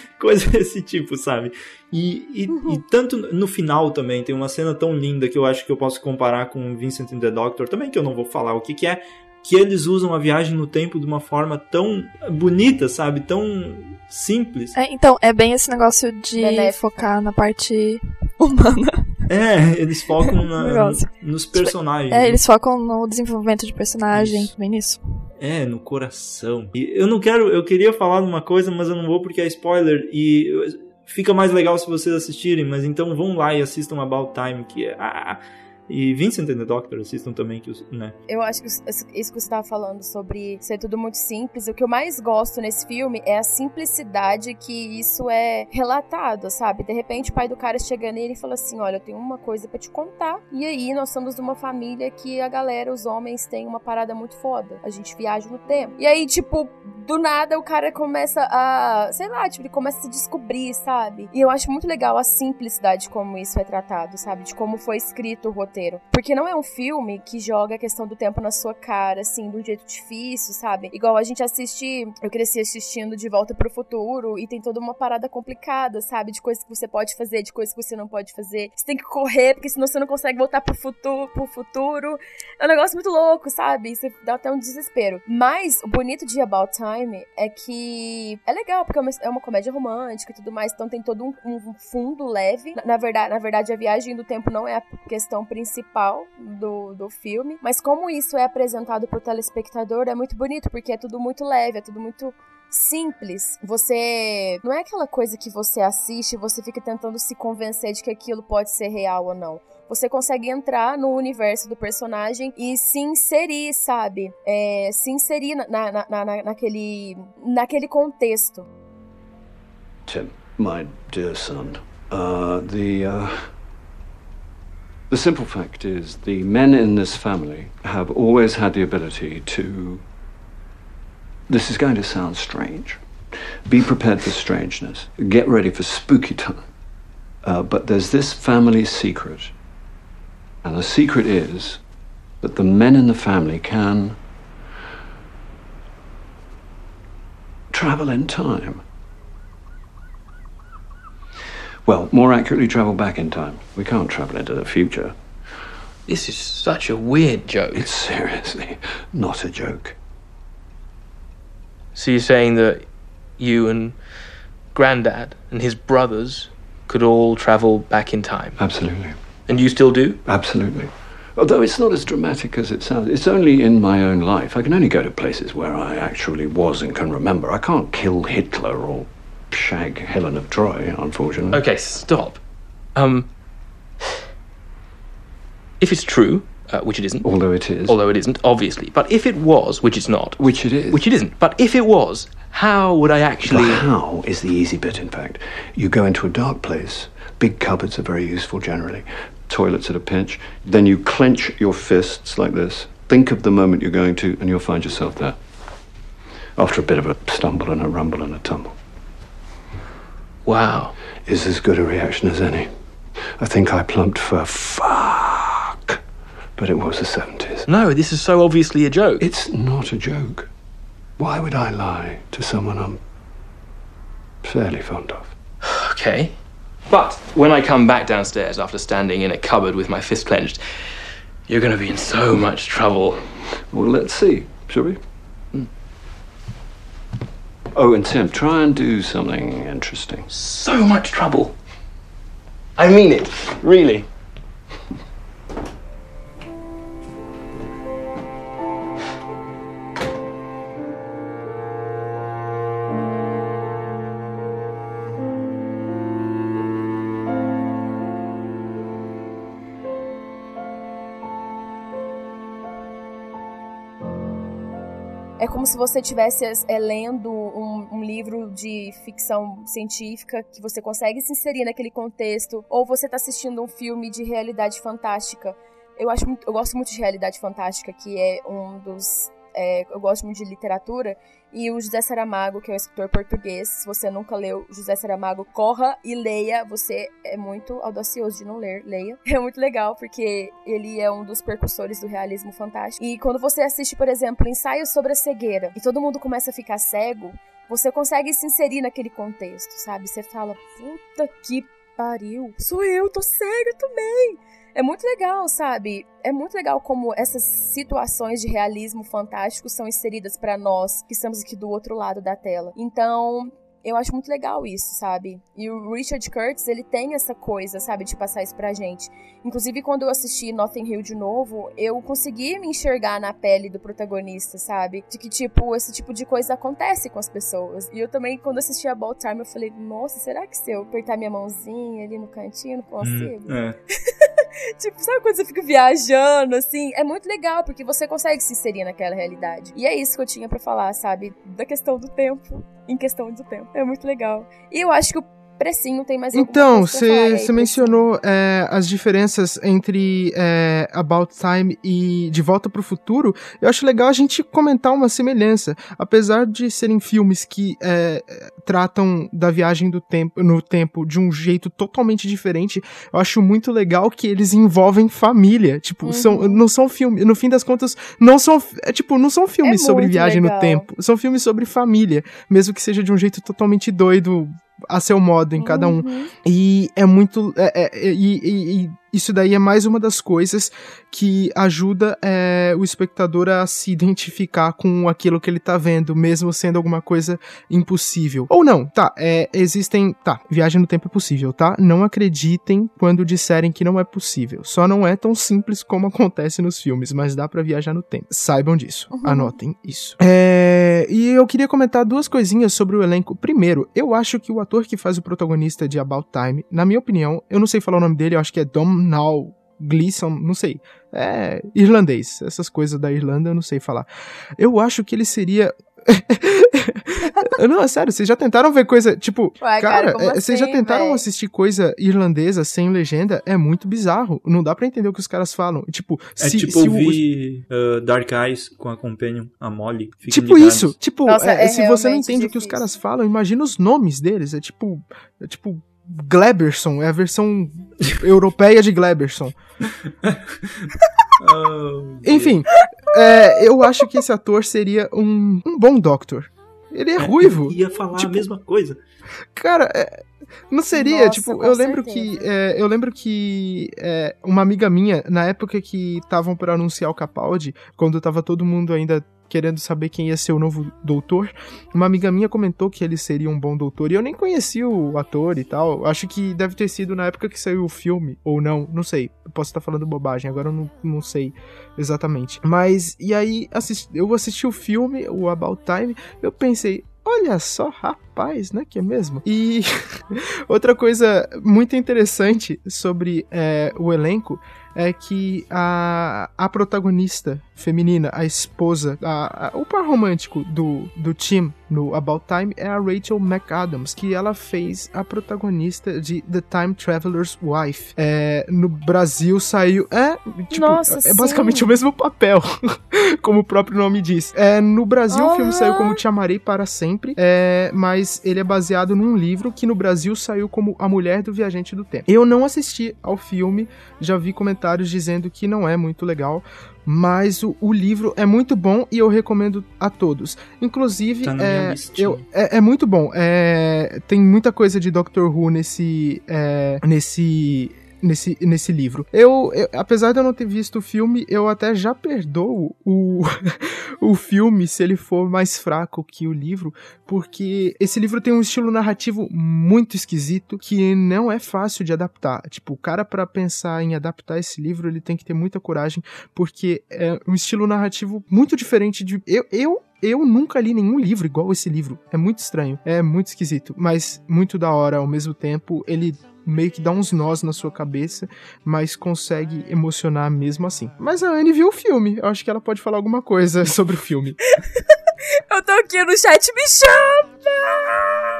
coisa desse tipo, sabe? E, e, e tanto no final também tem uma cena tão linda que eu acho que eu posso comparar com Vincent and the Doctor, também que eu não vou falar o que, que é, que eles usam a viagem no tempo de uma forma tão bonita, sabe? Tão simples. É, então, é bem esse negócio de Benéfica. focar na parte humana. É, eles focam na- nos personagens. É, eles focam no desenvolvimento de personagem, Isso. bem nisso. É, no coração. E eu não quero, eu queria falar uma coisa, mas eu não vou porque é spoiler e fica mais legal se vocês assistirem, mas então vão lá e assistam About Time, que é ah, e Vincent and the Doctor assistam também que né? Eu acho que isso que você tava falando sobre ser tudo muito simples. O que eu mais gosto nesse filme é a simplicidade que isso é relatado, sabe? De repente o pai do cara chega nele e fala assim: Olha, eu tenho uma coisa pra te contar. E aí nós somos de uma família que a galera, os homens, têm uma parada muito foda. A gente viaja no tempo. E aí, tipo, do nada o cara começa a. Sei lá, tipo, ele começa a se descobrir, sabe? E eu acho muito legal a simplicidade como isso é tratado, sabe? De como foi escrito o roteiro. Porque não é um filme que joga a questão do tempo na sua cara, assim, de um jeito difícil, sabe? Igual a gente assiste. Eu cresci assistindo De Volta pro Futuro e tem toda uma parada complicada, sabe? De coisas que você pode fazer, de coisas que você não pode fazer. Você tem que correr, porque senão você não consegue voltar pro futuro. Pro futuro. É um negócio muito louco, sabe? Você dá até um desespero. Mas o bonito de About Time é que é legal, porque é uma, é uma comédia romântica e tudo mais, então tem todo um, um fundo leve. Na, na verdade, na verdade, a viagem do tempo não é a questão principal do, do filme, mas como isso é apresentado pro telespectador, é muito bonito, porque é tudo muito leve, é tudo muito simples. Você. Não é aquela coisa que você assiste e você fica tentando se convencer de que aquilo pode ser real ou não. Você consegue entrar no universo do personagem e se inserir, sabe? É, se inserir na, na, na- naquele, naquele contexto. Tim, my dear son, uh, the uh, The simple fact is, the men in this family have always had the ability to. This is going to sound strange. Be prepared for strangeness. Get ready for spooky time. Uh, but there's this family secret. And the secret is that the men in the family can travel in time. Well, more accurately, travel back in time. We can't travel into the future. This is such a weird joke. It's seriously not a joke. So you're saying that you and Grandad and his brothers could all travel back in time? Absolutely. And you still do? Absolutely. Although it's not as dramatic as it sounds. It's only in my own life. I can only go to places where I actually was and can remember. I can't kill Hitler or shag Helen of Troy, unfortunately. Okay, stop. Um, if it's true, uh, which it isn't, Although it is. although it isn't, obviously, but if it was, which it's not, Which it is. which it isn't, but if it was, how would I actually. The actually? how is the easy bit, in fact. You go into a dark place. Big cupboards are very useful generally. Toilets at a pinch. Then you clench your fists like this. Think of the moment you're going to, and you'll find yourself there. After a bit of a stumble and a rumble and a tumble. Wow. Is as good a reaction as any. I think I plumped for fuck. But it was the 70s. No, this is so obviously a joke. It's not a joke. Why would I lie to someone I'm fairly fond of? Okay. But when I come back downstairs after standing in a cupboard with my fist clenched, you're going to be in so much trouble. Well, let's see, shall we? Oh, and Tim, try and do something interesting. So much trouble. I mean it, really. Como se você estivesse é, lendo um, um livro de ficção científica que você consegue se inserir naquele contexto, ou você está assistindo um filme de realidade fantástica. Eu acho eu gosto muito de realidade fantástica, que é um dos é, eu gosto muito de literatura e o José Saramago, que é um escritor português. Se você nunca leu José Saramago, corra e leia. Você é muito audacioso de não ler, leia. É muito legal porque ele é um dos percussores do realismo fantástico. E quando você assiste, por exemplo, ensaios sobre a cegueira e todo mundo começa a ficar cego, você consegue se inserir naquele contexto, sabe? Você fala, puta que pariu, sou eu, tô cego também. É muito legal, sabe? É muito legal como essas situações de realismo fantástico são inseridas pra nós que estamos aqui do outro lado da tela. Então, eu acho muito legal isso, sabe? E o Richard Curtis, ele tem essa coisa, sabe, de passar isso pra gente. Inclusive, quando eu assisti Notting Hill de novo, eu consegui me enxergar na pele do protagonista, sabe? De que, tipo, esse tipo de coisa acontece com as pessoas. E eu também, quando assisti a About Time, eu falei, nossa, será que se eu apertar minha mãozinha ali no cantinho, eu não consigo? É. Tipo, sabe quando você fica viajando, assim? É muito legal, porque você consegue se inserir naquela realidade. E é isso que eu tinha pra falar, sabe? Da questão do tempo, em questão do tempo. É muito legal. E eu acho que o precinho tem mais Então, você mencionou é, as diferenças entre é, About Time e De Volta para o Futuro. Eu acho legal a gente comentar uma semelhança. Apesar de serem filmes que é, tratam da viagem do tempo, no tempo de um jeito totalmente diferente, eu acho muito legal que eles envolvem família. Tipo, Uhum. são, não são filmes. No fim das contas, não são. É, tipo, não são filmes É sobre viagem legal. no tempo. São filmes sobre família. Mesmo que seja de um jeito totalmente doido a seu modo em cada um. Uhum. E é muito. é- é- é- e, isso daí é mais uma das coisas que ajuda é, o espectador a se identificar com aquilo que ele tá vendo, mesmo sendo alguma coisa impossível. Ou não, tá, é, existem. Tá, viagem no tempo é possível, tá? Não acreditem quando disserem que não é possível. Só não é tão simples como acontece nos filmes, mas dá pra viajar no tempo. Saibam disso, anotem isso. É, e eu queria comentar duas coisinhas sobre o elenco. Primeiro, eu acho que o ator que faz o protagonista de About Time, na minha opinião, eu não sei falar o nome dele, eu acho que é Domhnall Gleeson, não sei. É irlandês. Essas coisas da Irlanda eu não sei falar. Eu acho que ele seria. não, é sério, vocês já tentaram ver coisa. Tipo, Ué, cara, cara, é, vocês já assim, tentaram véi? assistir coisa irlandesa sem legenda? É muito bizarro. Não dá pra entender o que os caras falam. Tipo, É se, tipo se o- ouvir uh, Dark Eyes com a Companion, a Molly. Tipo ligados. isso, tipo, Nossa, é, é se você não entende o que os difícil. caras falam, imagina os nomes deles, é tipo, é tipo Gleberson, é a versão europeia de Gleberson. Oh, Enfim, é, eu acho que esse ator seria um, um bom Doctor. Ele é, ruivo. Ia falar Tipo, a mesma coisa. Cara, é, não seria, Nossa, tipo, eu lembro que é, eu lembro que é, uma amiga minha, na época que estavam pra anunciar o Capaldi, quando tava todo mundo ainda querendo saber quem ia ser o novo doutor, uma amiga minha comentou que ele seria um bom doutor, e eu nem conhecia o ator e tal, acho que deve ter sido na época que saiu o filme, ou não, não sei, posso estar falando bobagem, agora eu não, não sei exatamente. Mas, e aí, assisti- eu assisti o filme, o About Time, eu pensei, olha só, rapaz, né, que é mesmo? E outra coisa muito interessante sobre é, o elenco é que a, a protagonista feminina, a esposa, a- a- o par romântico do, do Tim no About Time é a Rachel McAdams, que ela fez a protagonista de The Time Traveler's Wife. É, no Brasil saiu. É, tipo, Nossa, é basicamente o mesmo papel, como o próprio nome diz. É, no Brasil o filme Aham. saiu como Te Amarei para Sempre, é, mas ele é baseado num livro que no Brasil saiu como A Mulher do Viajante do Tempo. Eu não assisti ao filme, já vi comentários dizendo que não é muito legal. Mas o, o livro é muito bom e eu recomendo a todos. Inclusive, Tá é, eu, é, é muito bom. É, tem muita coisa de Doctor Who nesse. é, nesse. Nesse, nesse livro. Eu, eu- apesar de eu não ter visto o filme, eu até já perdoo o, o filme se ele for mais fraco que o livro, porque esse livro tem um estilo narrativo muito esquisito que não é fácil de adaptar. Tipo, o cara para pensar em adaptar esse livro, ele tem que ter muita coragem, porque é um estilo narrativo muito diferente de eu, eu eu nunca li nenhum livro igual esse livro. É muito estranho, é muito esquisito, mas muito da hora ao mesmo tempo. Ele meio que dá uns nós na sua cabeça, mas consegue emocionar mesmo assim. Mas a Anne viu o filme, eu acho que ela pode falar alguma coisa sobre o filme. Eu tô aqui no chat, me chama!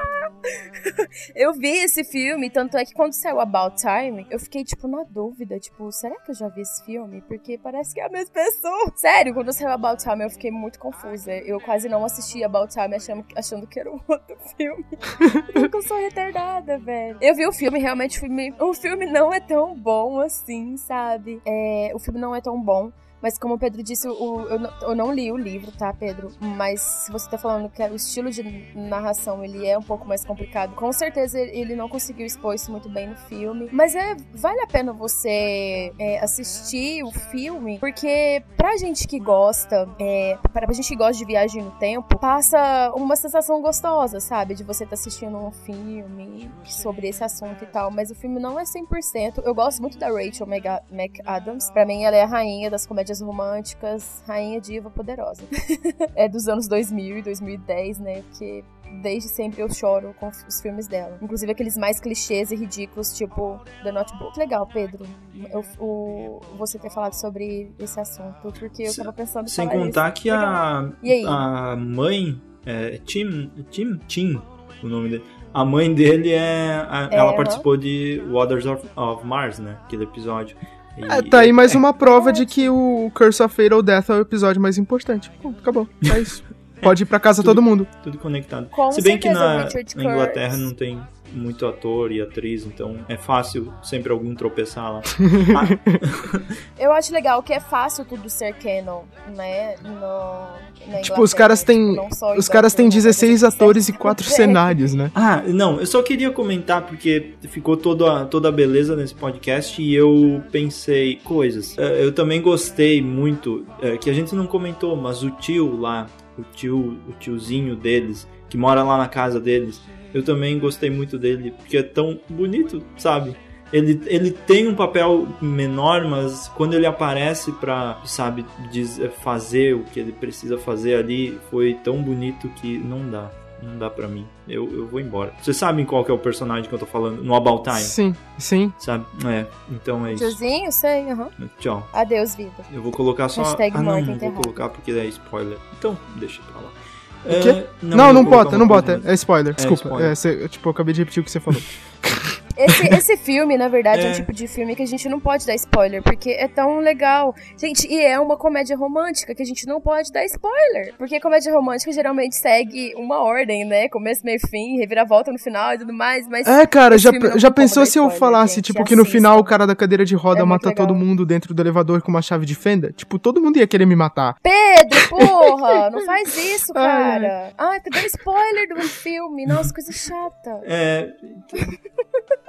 Eu vi esse filme, tanto é que quando saiu About Time, eu fiquei, tipo, na dúvida, tipo, será que eu já vi esse filme? Porque parece que é a mesma pessoa. Sério, quando saiu About Time, eu fiquei muito confusa. Eu quase não assisti About Time achando, achando que era um outro filme. Porque eu sou retardada, velho. Eu vi o filme, realmente, o filme, o filme não é tão bom assim, sabe? É, o filme não é tão bom. Mas como o Pedro disse, o- eu, não, eu não li o livro, tá, Pedro? Mas se você tá falando que o estilo de narração ele é um pouco mais complicado, com certeza ele não conseguiu expor isso muito bem no filme. Mas é vale a pena você é, assistir o filme, porque pra gente que gosta, é, pra gente que gosta de viagem no tempo, passa uma sensação gostosa, sabe? De você estar assistindo um filme sobre esse assunto e tal. Mas o filme não é 100%. Eu gosto muito da Rachel McAdams. Pra mim, ela é a rainha das comédias românticas, rainha diva poderosa. é dos anos 2000 e 2010, né? Porque desde sempre eu choro com os filmes dela. Inclusive aqueles mais clichês e ridículos, tipo The Notebook. Legal, Pedro, eu, o, você ter falado sobre esse assunto, porque eu tava pensando em Sem contar isso. que a, Legal. A mãe, é, Tim, Tim, Tim, o nome dele. A mãe dele é. a- É, ela participou de Waters of, of Mars, né? Aquele episódio. E- É, tá aí mais é, uma prova de que o Curse of Fatal Death é o episódio mais importante. Pronto, acabou. É isso. Pode ir pra casa todo mundo. Tudo conectado. Com Se bem que na, na Inglaterra não tem muito ator e atriz, então é fácil sempre algum tropeçar lá. Eu acho legal que é fácil tudo ser canon, né? No, na Tipo, os caras têm. tipo, Os caras têm Doctor Who, mas 16 a gente atores e consegue 4 ver. cenários, né? Ah, não, eu só queria comentar porque ficou toda, toda a beleza nesse podcast e eu pensei coisas. Eh, Eu também gostei muito, eh, que a gente não comentou, mas o tio lá, o tio, o tiozinho deles, que mora lá na casa deles, eu também gostei muito dele, porque é tão bonito, sabe? Ele, ele tem um papel menor, mas quando ele aparece pra, sabe, diz- fazer o que ele precisa fazer ali, foi tão bonito que não dá. Não dá pra mim. Eu, eu vou embora. Vocês sabem qual que é o personagem que eu tô falando? No About Time, Sim, sim. sabe? É, então é isso. Tiozinho, sei, aham. Tchau. Adeus, vida. Eu vou colocar só... Hashtag ah, não, não vou colocar porque é spoiler. Então, deixa pra lá. O quê? É, Não, não, colocar bota, não bota. É spoiler, desculpa. spoiler. É, cê- tipo, eu acabei de repetir o que você falou. Esse, esse filme, na verdade, é. é. um tipo de filme que a gente não pode dar spoiler, porque é tão legal. Gente, e é uma comédia romântica que a gente não pode dar spoiler. Porque comédia romântica geralmente segue uma ordem, né? Começo, meio fim, reviravolta no final e tudo mais, mas... É, cara, já, já pensou se eu falasse, gente, tipo, que no final o cara da cadeira de roda é mata todo mundo dentro do elevador com uma chave de fenda? Tipo, todo mundo ia querer me matar. Pedro, porra! não faz isso, cara. Ai, tu deu spoiler do filme. Nossa, coisa chata. É...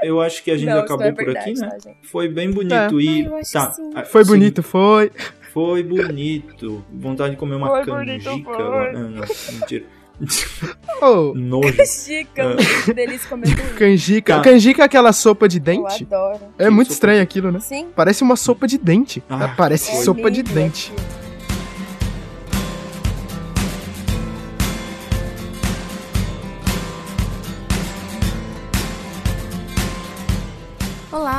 Eu acho que a gente não, acabou é por aqui, né? Tá, foi bem bonito. É. E. Ai, tá. Ah, foi sim. bonito, foi. Foi bonito. Vontade de comer uma foi canjica. Bonito, foi. Não, não, mentira. Oh. Nojo. Canjica, uh. delícia comer Canjica. Tá. Canjica é aquela sopa de dente? Eu adoro. É muito estranho aquilo, né? Sim. Parece uma sopa de dente. Ah. Parece é sopa de dente. Aqui.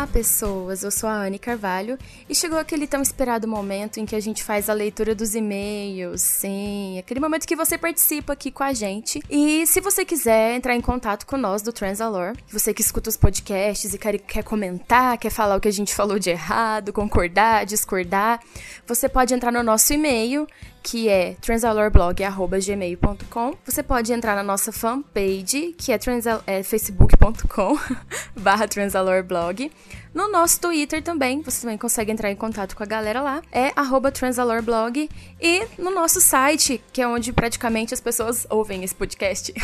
Olá, pessoas! Eu sou a Anne Carvalho e chegou aquele tão esperado momento em que a gente faz a leitura dos e-mails. Sim, aquele momento que você participa aqui com a gente. E se você quiser entrar em contato com nós do Transalor, você que escuta os podcasts e quer, quer comentar, quer falar o que a gente falou de errado, concordar, discordar, você pode entrar no nosso e-mail que é transalorblog.gmail.com. Você pode entrar na nossa fanpage, que é, é facebook.com barra transalorblog. No nosso Twitter também, você também consegue entrar em contato com a galera lá, é arroba transalorblog. E no nosso site, que é onde praticamente as pessoas ouvem esse podcast,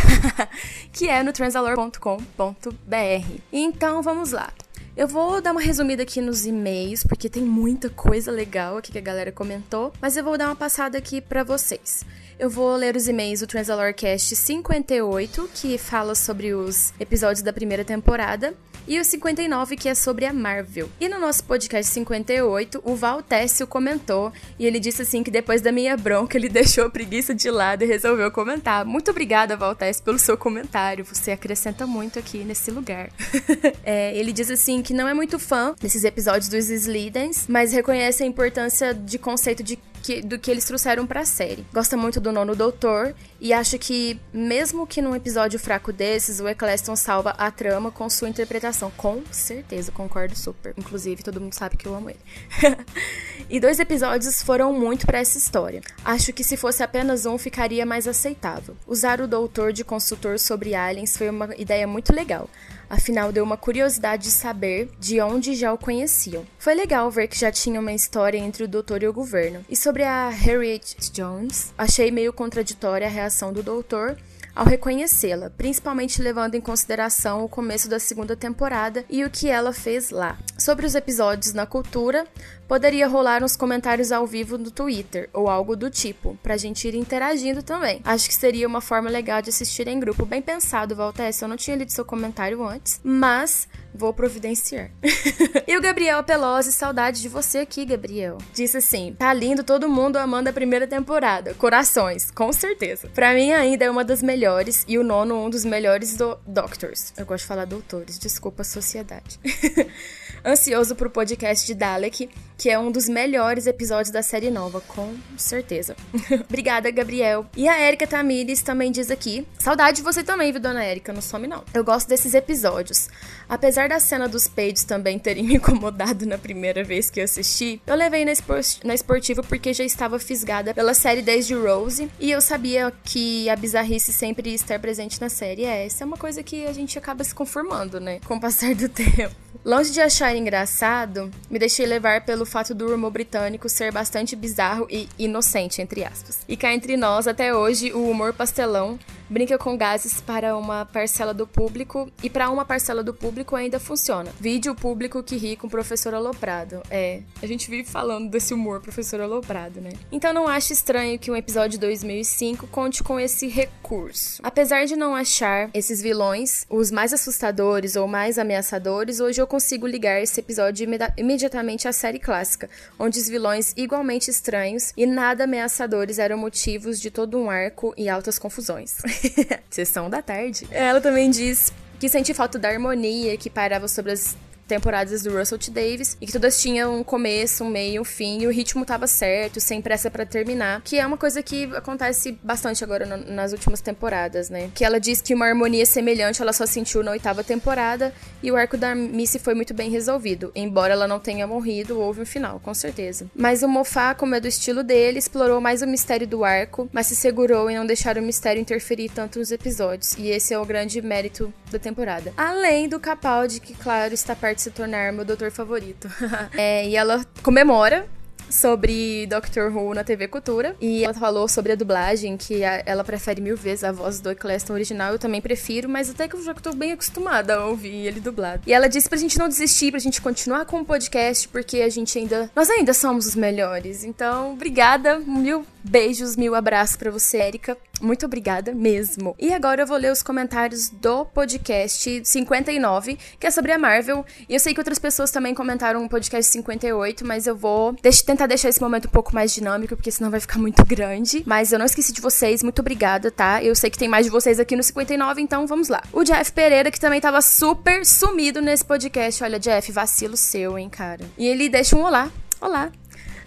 que é no transalor.com.br. Então vamos lá. Eu vou dar uma resumida aqui nos e-mails, porque tem muita coisa legal aqui que a galera comentou, mas eu vou dar uma passada aqui para vocês. Eu vou ler os e-mails do Transalorcast 58, que fala sobre os episódios da primeira temporada, e o 59, que é sobre a Marvel. E no nosso podcast 58, o Val Tessio comentou, e ele disse assim que depois da minha bronca, ele deixou a preguiça de lado e resolveu comentar. Muito obrigada, Val Tessio, pelo seu comentário, você acrescenta muito aqui nesse lugar. é, ele diz assim que não é muito fã desses episódios dos Slidens, mas reconhece a importância de conceito de que, do que eles trouxeram para a série. Gosta muito do Nono Doutor e acha que, mesmo que num episódio fraco desses, o Eccleston salva a trama com sua interpretação. Com certeza, concordo super. Inclusive, todo mundo sabe que eu amo ele. e dois episódios foram muito para essa história. Acho que se fosse apenas um, ficaria mais aceitável. Usar o Doutor de consultor sobre aliens foi uma ideia muito legal afinal deu uma curiosidade de saber de onde já o conheciam. Foi legal ver que já tinha uma história entre o doutor e o governo. E sobre a Harriet Jones, achei meio contraditória a reação do doutor ao reconhecê-la, principalmente levando em consideração o começo da segunda temporada e o que ela fez lá. Sobre os episódios na cultura, poderia rolar uns comentários ao vivo no Twitter ou algo do tipo, pra gente ir interagindo também. Acho que seria uma forma legal de assistir em grupo. Bem pensado, Valtessa. Eu não tinha lido seu comentário antes, mas vou providenciar. e o Gabriel Pelosi, saudade de você aqui, Gabriel. Disse assim: tá lindo, todo mundo amando a primeira temporada. Corações, com certeza. Pra mim, ainda é uma das melhores e o nono, um dos melhores do Doctors. Eu gosto de falar doutores, desculpa a sociedade. Ansioso pro podcast de Dalek que é um dos melhores episódios da série nova, com certeza. Obrigada, Gabriel. E a Erika Tamires também diz aqui: Saudade de você também, viu, dona Erika? Não some, não. Eu gosto desses episódios. Apesar da cena dos peitos também terem me incomodado na primeira vez que eu assisti, eu levei na, espor na esportiva porque já estava fisgada pela série desde Rose e eu sabia que a bizarrice sempre estar presente na série. É, essa é uma coisa que a gente acaba se conformando, né? Com o passar do tempo. Longe de achar engraçado, me deixei levar pelo fato do humor britânico ser bastante bizarro e inocente, entre aspas. E cá entre nós, até hoje, o humor pastelão brinca com gases para uma parcela do público e para uma parcela do público ainda funciona. Vídeo público que ri com o professor aloprado. É, a gente vive falando desse humor professor aloprado, né? Então não acho estranho que um episódio de 2005 conte com esse recurso. Apesar de não achar esses vilões os mais assustadores ou mais ameaçadores, hoje eu consigo ligar esse episódio imediatamente à série clássica, onde os vilões igualmente estranhos e nada ameaçadores eram motivos de todo um arco e altas confusões. Sessão da tarde. Ela também diz que sente falta da harmonia que parava sobre as temporadas do Russell T. Davis e que todas tinham um começo, um meio, um fim e o ritmo tava certo, sem pressa para terminar, que é uma coisa que acontece bastante agora no, nas últimas temporadas, né? Que ela diz que uma harmonia semelhante ela só sentiu na oitava temporada e o arco da Missy foi muito bem resolvido, embora ela não tenha morrido, houve um final, com certeza. Mas o Moffat, como é do estilo dele, explorou mais o mistério do arco, mas se segurou em não deixar o mistério interferir tanto nos episódios, e esse é o grande mérito da temporada. Além do Capaldi, que claro está perto se tornar meu doutor favorito. é, e ela comemora sobre Doctor Who na TV Cultura. E ela falou sobre a dublagem, que a, ela prefere mil vezes a voz do Eccleston original. Eu também prefiro, mas até que eu já tô bem acostumada a ouvir ele dublado. E ela disse pra gente não desistir, pra gente continuar com o podcast, porque a gente ainda. Nós ainda somos os melhores. Então, obrigada. Mil beijos, mil abraços para você, Erika. Muito obrigada mesmo. E agora eu vou ler os comentários do podcast 59, que é sobre a Marvel. E eu sei que outras pessoas também comentaram o podcast 58, mas eu vou tentar deixar esse momento um pouco mais dinâmico, porque senão vai ficar muito grande. Mas eu não esqueci de vocês, muito obrigada, tá? Eu sei que tem mais de vocês aqui no 59, então vamos lá. O Jeff Pereira, que também tava super sumido nesse podcast. Olha, Jeff, vacilo seu, hein, cara. E ele deixa um olá. Olá.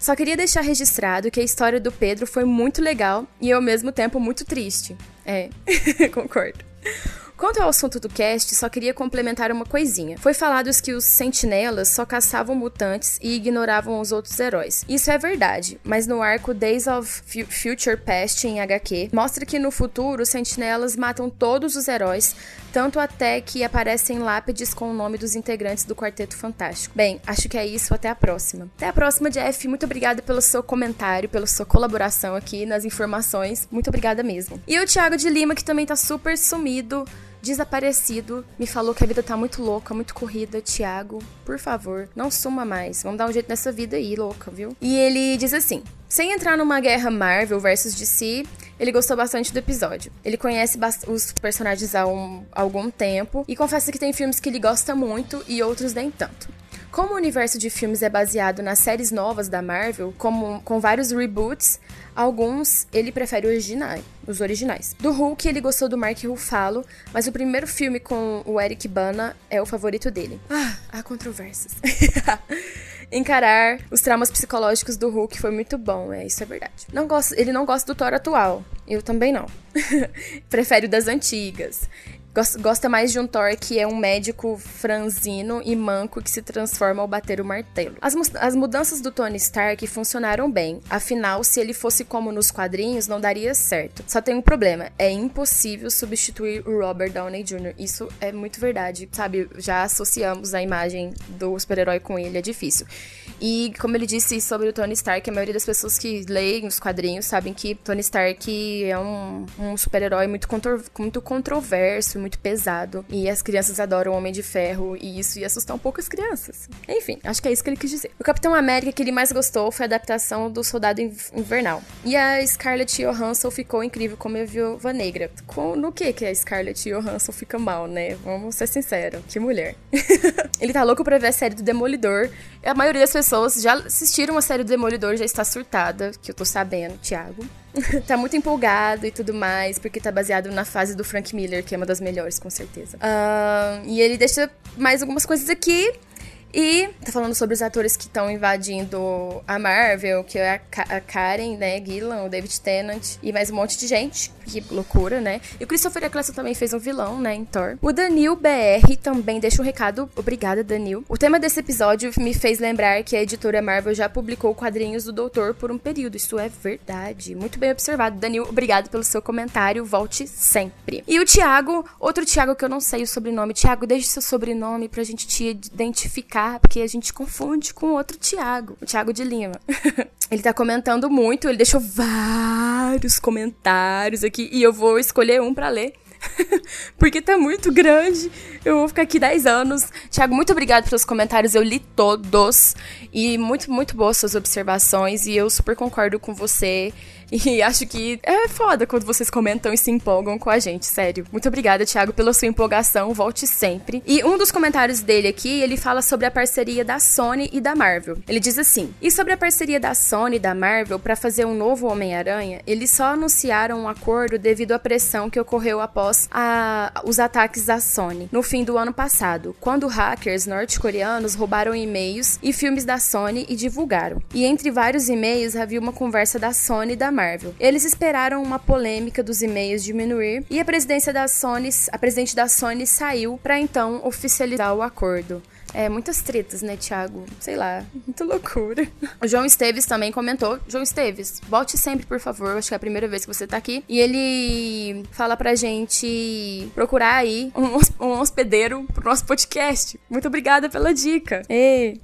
Só queria deixar registrado que a história do Pedro foi muito legal e ao mesmo tempo muito triste. É, concordo. Quanto ao assunto do cast, só queria complementar uma coisinha. Foi falado que os sentinelas só caçavam mutantes e ignoravam os outros heróis. Isso é verdade, mas no arco Days of Future Past em HQ, mostra que no futuro os sentinelas matam todos os heróis, tanto até que aparecem lápides com o nome dos integrantes do Quarteto Fantástico. Bem, acho que é isso, até a próxima. Até a próxima, Jeff. Muito obrigada pelo seu comentário, pela sua colaboração aqui nas informações. Muito obrigada mesmo. E o Thiago de Lima, que também tá super sumido desaparecido, me falou que a vida tá muito louca, muito corrida. Tiago, por favor, não suma mais. Vamos dar um jeito nessa vida aí, louca, viu? E ele diz assim: sem entrar numa guerra Marvel versus DC, ele gostou bastante do episódio. Ele conhece os personagens há um, algum tempo e confessa que tem filmes que ele gosta muito e outros nem tanto. Como o universo de filmes é baseado nas séries novas da Marvel, como, com vários reboots, alguns ele prefere originais, os originais. Do Hulk, ele gostou do Mark Ruffalo, mas o primeiro filme com o Eric Bana é o favorito dele. Ah, há controvérsias. Encarar os traumas psicológicos do Hulk foi muito bom, é isso é verdade. Não gosto, ele não gosta do Thor atual. Eu também não. Prefere o das antigas. Gosta mais de um Thor que é um médico franzino e manco que se transforma ao bater o martelo. As, as mudanças do Tony Stark funcionaram bem, afinal, se ele fosse como nos quadrinhos, não daria certo. Só tem um problema: é impossível substituir o Robert Downey Jr. Isso é muito verdade, sabe? Já associamos a imagem do super-herói com ele, é difícil. E como ele disse sobre o Tony Stark, a maioria das pessoas que leem os quadrinhos sabem que Tony Stark é um, um super-herói muito, muito controverso, muito pesado. E as crianças adoram o Homem de Ferro, e isso ia assustar um pouco as crianças. Enfim, acho que é isso que ele quis dizer. O Capitão América que ele mais gostou foi a adaptação do Soldado Invernal. E a Scarlett Johansson ficou incrível como a Viúva Negra. Com, no que que a Scarlett Johansson fica mal, né? Vamos ser sinceros. Que mulher. ele tá louco pra ver a série do Demolidor. A maioria das pessoas já assistiram a série do Demolidor, já está surtada, que eu tô sabendo, Thiago. tá muito empolgado e tudo mais, porque tá baseado na fase do Frank Miller, que é uma das melhores, com certeza. Uh, e ele deixa mais algumas coisas aqui. E tá falando sobre os atores que estão invadindo a Marvel, que é a, Karen, né, Gillan, o David Tennant e mais um monte de gente. Que loucura, né? E o Christopher Eccleston também fez um vilão, né, em Thor. O Danil BR também deixa um recado. Obrigada, Danil. O tema desse episódio me fez lembrar que a editora Marvel já publicou quadrinhos do Doutor por um período. Isso é verdade. Muito bem observado, Danil. Obrigado pelo seu comentário. Volte sempre. E o Thiago, outro Thiago que eu não sei o sobrenome. Thiago, deixe seu sobrenome pra gente te identificar, porque a gente confunde com outro Thiago, o Thiago de Lima. ele tá comentando muito, ele deixou vários comentários aqui aqui e eu vou escolher um para ler. porque tá muito grande. Eu vou ficar aqui 10 anos. Tiago, muito obrigado pelos comentários. Eu li todos. E muito, muito boas suas observações. E eu super concordo com você. E acho que é foda quando vocês comentam e se empolgam com a gente, sério. Muito obrigada, Thiago, pela sua empolgação. Volte sempre. E um dos comentários dele aqui, ele fala sobre a parceria da Sony e da Marvel. Ele diz assim: "E sobre a parceria da Sony e da Marvel para fazer um novo Homem-Aranha, eles só anunciaram um acordo devido à pressão que ocorreu após a- os ataques da Sony no fim do ano passado, quando hackers norte-coreanos roubaram e-mails e filmes da Sony e divulgaram. E entre vários e-mails havia uma conversa da Sony e da Marvel. Eles esperaram uma polêmica dos e-mails diminuir e a presidência da Sony, a presidente da Sony saiu para então oficializar o acordo. É, muitas tretas, né, Thiago? Sei lá, muita loucura. O João Esteves também comentou. João Esteves, volte sempre, por favor. Acho que é a primeira vez que você tá aqui. E ele fala pra gente procurar aí um, um hospedeiro pro nosso podcast. Muito obrigada pela dica.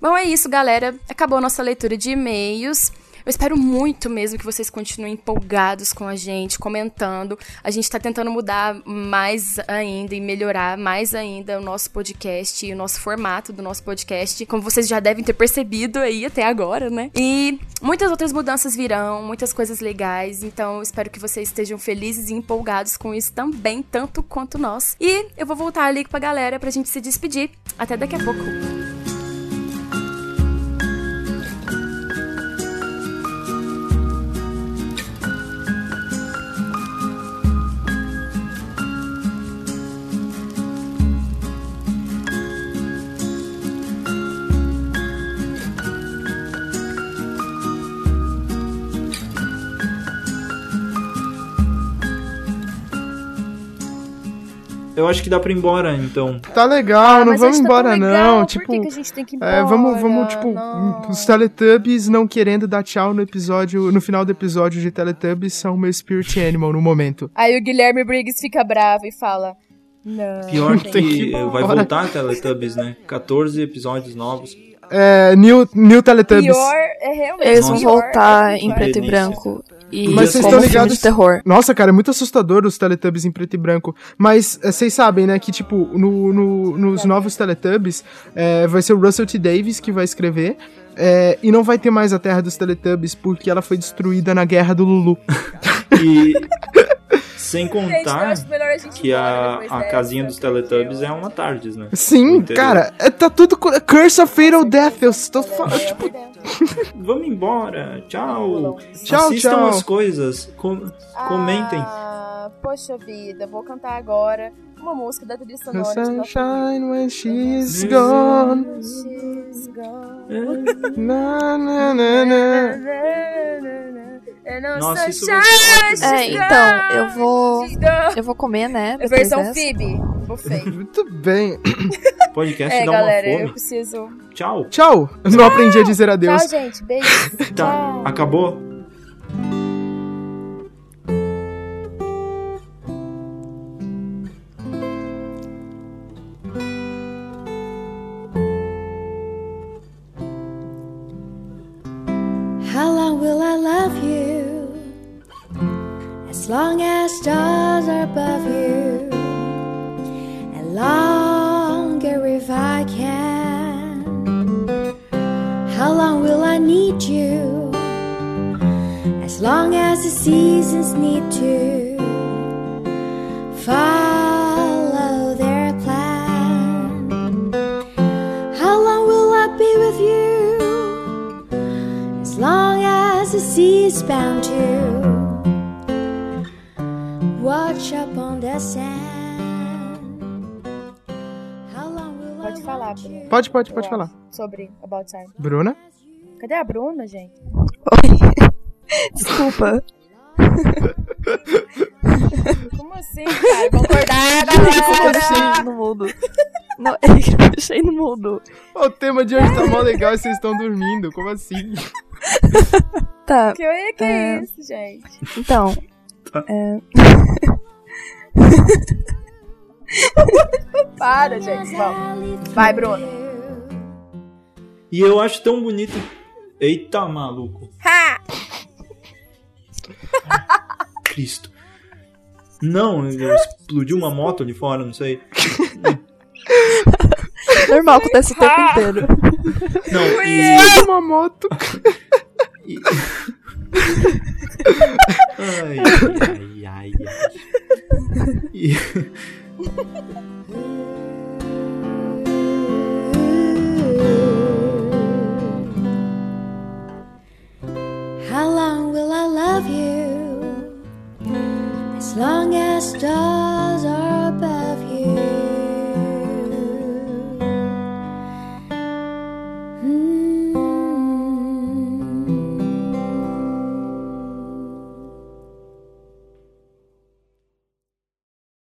Bom, é isso, galera. Acabou a nossa leitura de e-mails. Eu espero muito mesmo que vocês continuem empolgados com a gente, comentando. A gente tá tentando mudar mais ainda e melhorar mais ainda o nosso podcast e o nosso formato do nosso podcast, como vocês já devem ter percebido aí até agora, né? E muitas outras mudanças virão, muitas coisas legais, então eu espero que vocês estejam felizes e empolgados com isso também, tanto quanto nós. E eu vou voltar ali pra galera pra gente se despedir. Até daqui a pouco. Eu acho que dá pra ir embora, então. Tá legal, Ah, não vamos tá embora legal, não. por Tipo, que que a gente tem que ir é, vamos, embora? vamos, tipo, Não. os Teletubbies não querendo dar tchau no episódio, no final do episódio de Teletubbies são meu spirit animal no momento. Aí o Guilherme Briggs fica bravo e fala: Não. Pior Tem que, que vai embora. voltar Teletubbies, né? 14 episódios novos. É, New, New Teletubbies. Pior é realmente. Eles vão pior, voltar é em preto e branco. E Mas vocês estão ligados? de terror. Nossa, cara, é muito assustador os Teletubbies em preto e branco. Mas é, vocês sabem, né, que, tipo, no, no- nos novos Teletubbies é, vai ser o Russell T. Davis que vai escrever. é, e não vai ter mais a Terra dos Teletubbies porque ela foi destruída na Guerra do Lulu. E sem contar gente que a, depois a casinha dos Teletubbies é uma Tardes, né? Sim, cara, é, tá tudo. Curse of Fatal Death. Eu estou falando, tipo, Vamos embora. Tchau. Tchau, Assistam tchau. as coisas. com- comentem. Ah, poxa vida, vou cantar agora uma música da trilha The sonora Doctor sunshine when she's gone. She's gone. Na, na, na, na. No Nossa, isso. É, she's então, eu gone, vou. she's gone. Eu vou comer, né? É versão dessa. Phoebe. Buffet. Muito bem. Podcast É, dá galera, uma eu fome. preciso. Tchau. Tchau. Eu não aprendi a dizer adeus. Tchau, gente. Beijo. Tá. Tchau. Acabou? Long as stars are above you, and longer if I can. How long will I need you? As long as the seasons need to follow their plan. How long will I be with you? As long as the sea is bound to watch upon the sand. How long will I Pode falar, you? Pode, pode, pode Eu falar. acho, Sobre About Time. Bruna? Cadê a Bruna, gente? Oi. Desculpa. Como assim, cara? Concordar, Eu deixei galera! no mudo. Não, é que eu deixei no mudo. O tema de hoje tá mó legal e vocês estão dormindo. Como assim? Tá, Que, que é É. isso, gente? então. Tá. é, Para, gente. Vamos. Vai, Bruno. E eu acho tão bonito. Eita, maluco. Ha! Cristo. Não, explodiu uma moto ali fora, não sei. normal, acontece o tempo inteiro. Não, e. Uma moto. e- Ai, ai, ai, ai. E- How long will I love you? As long as stars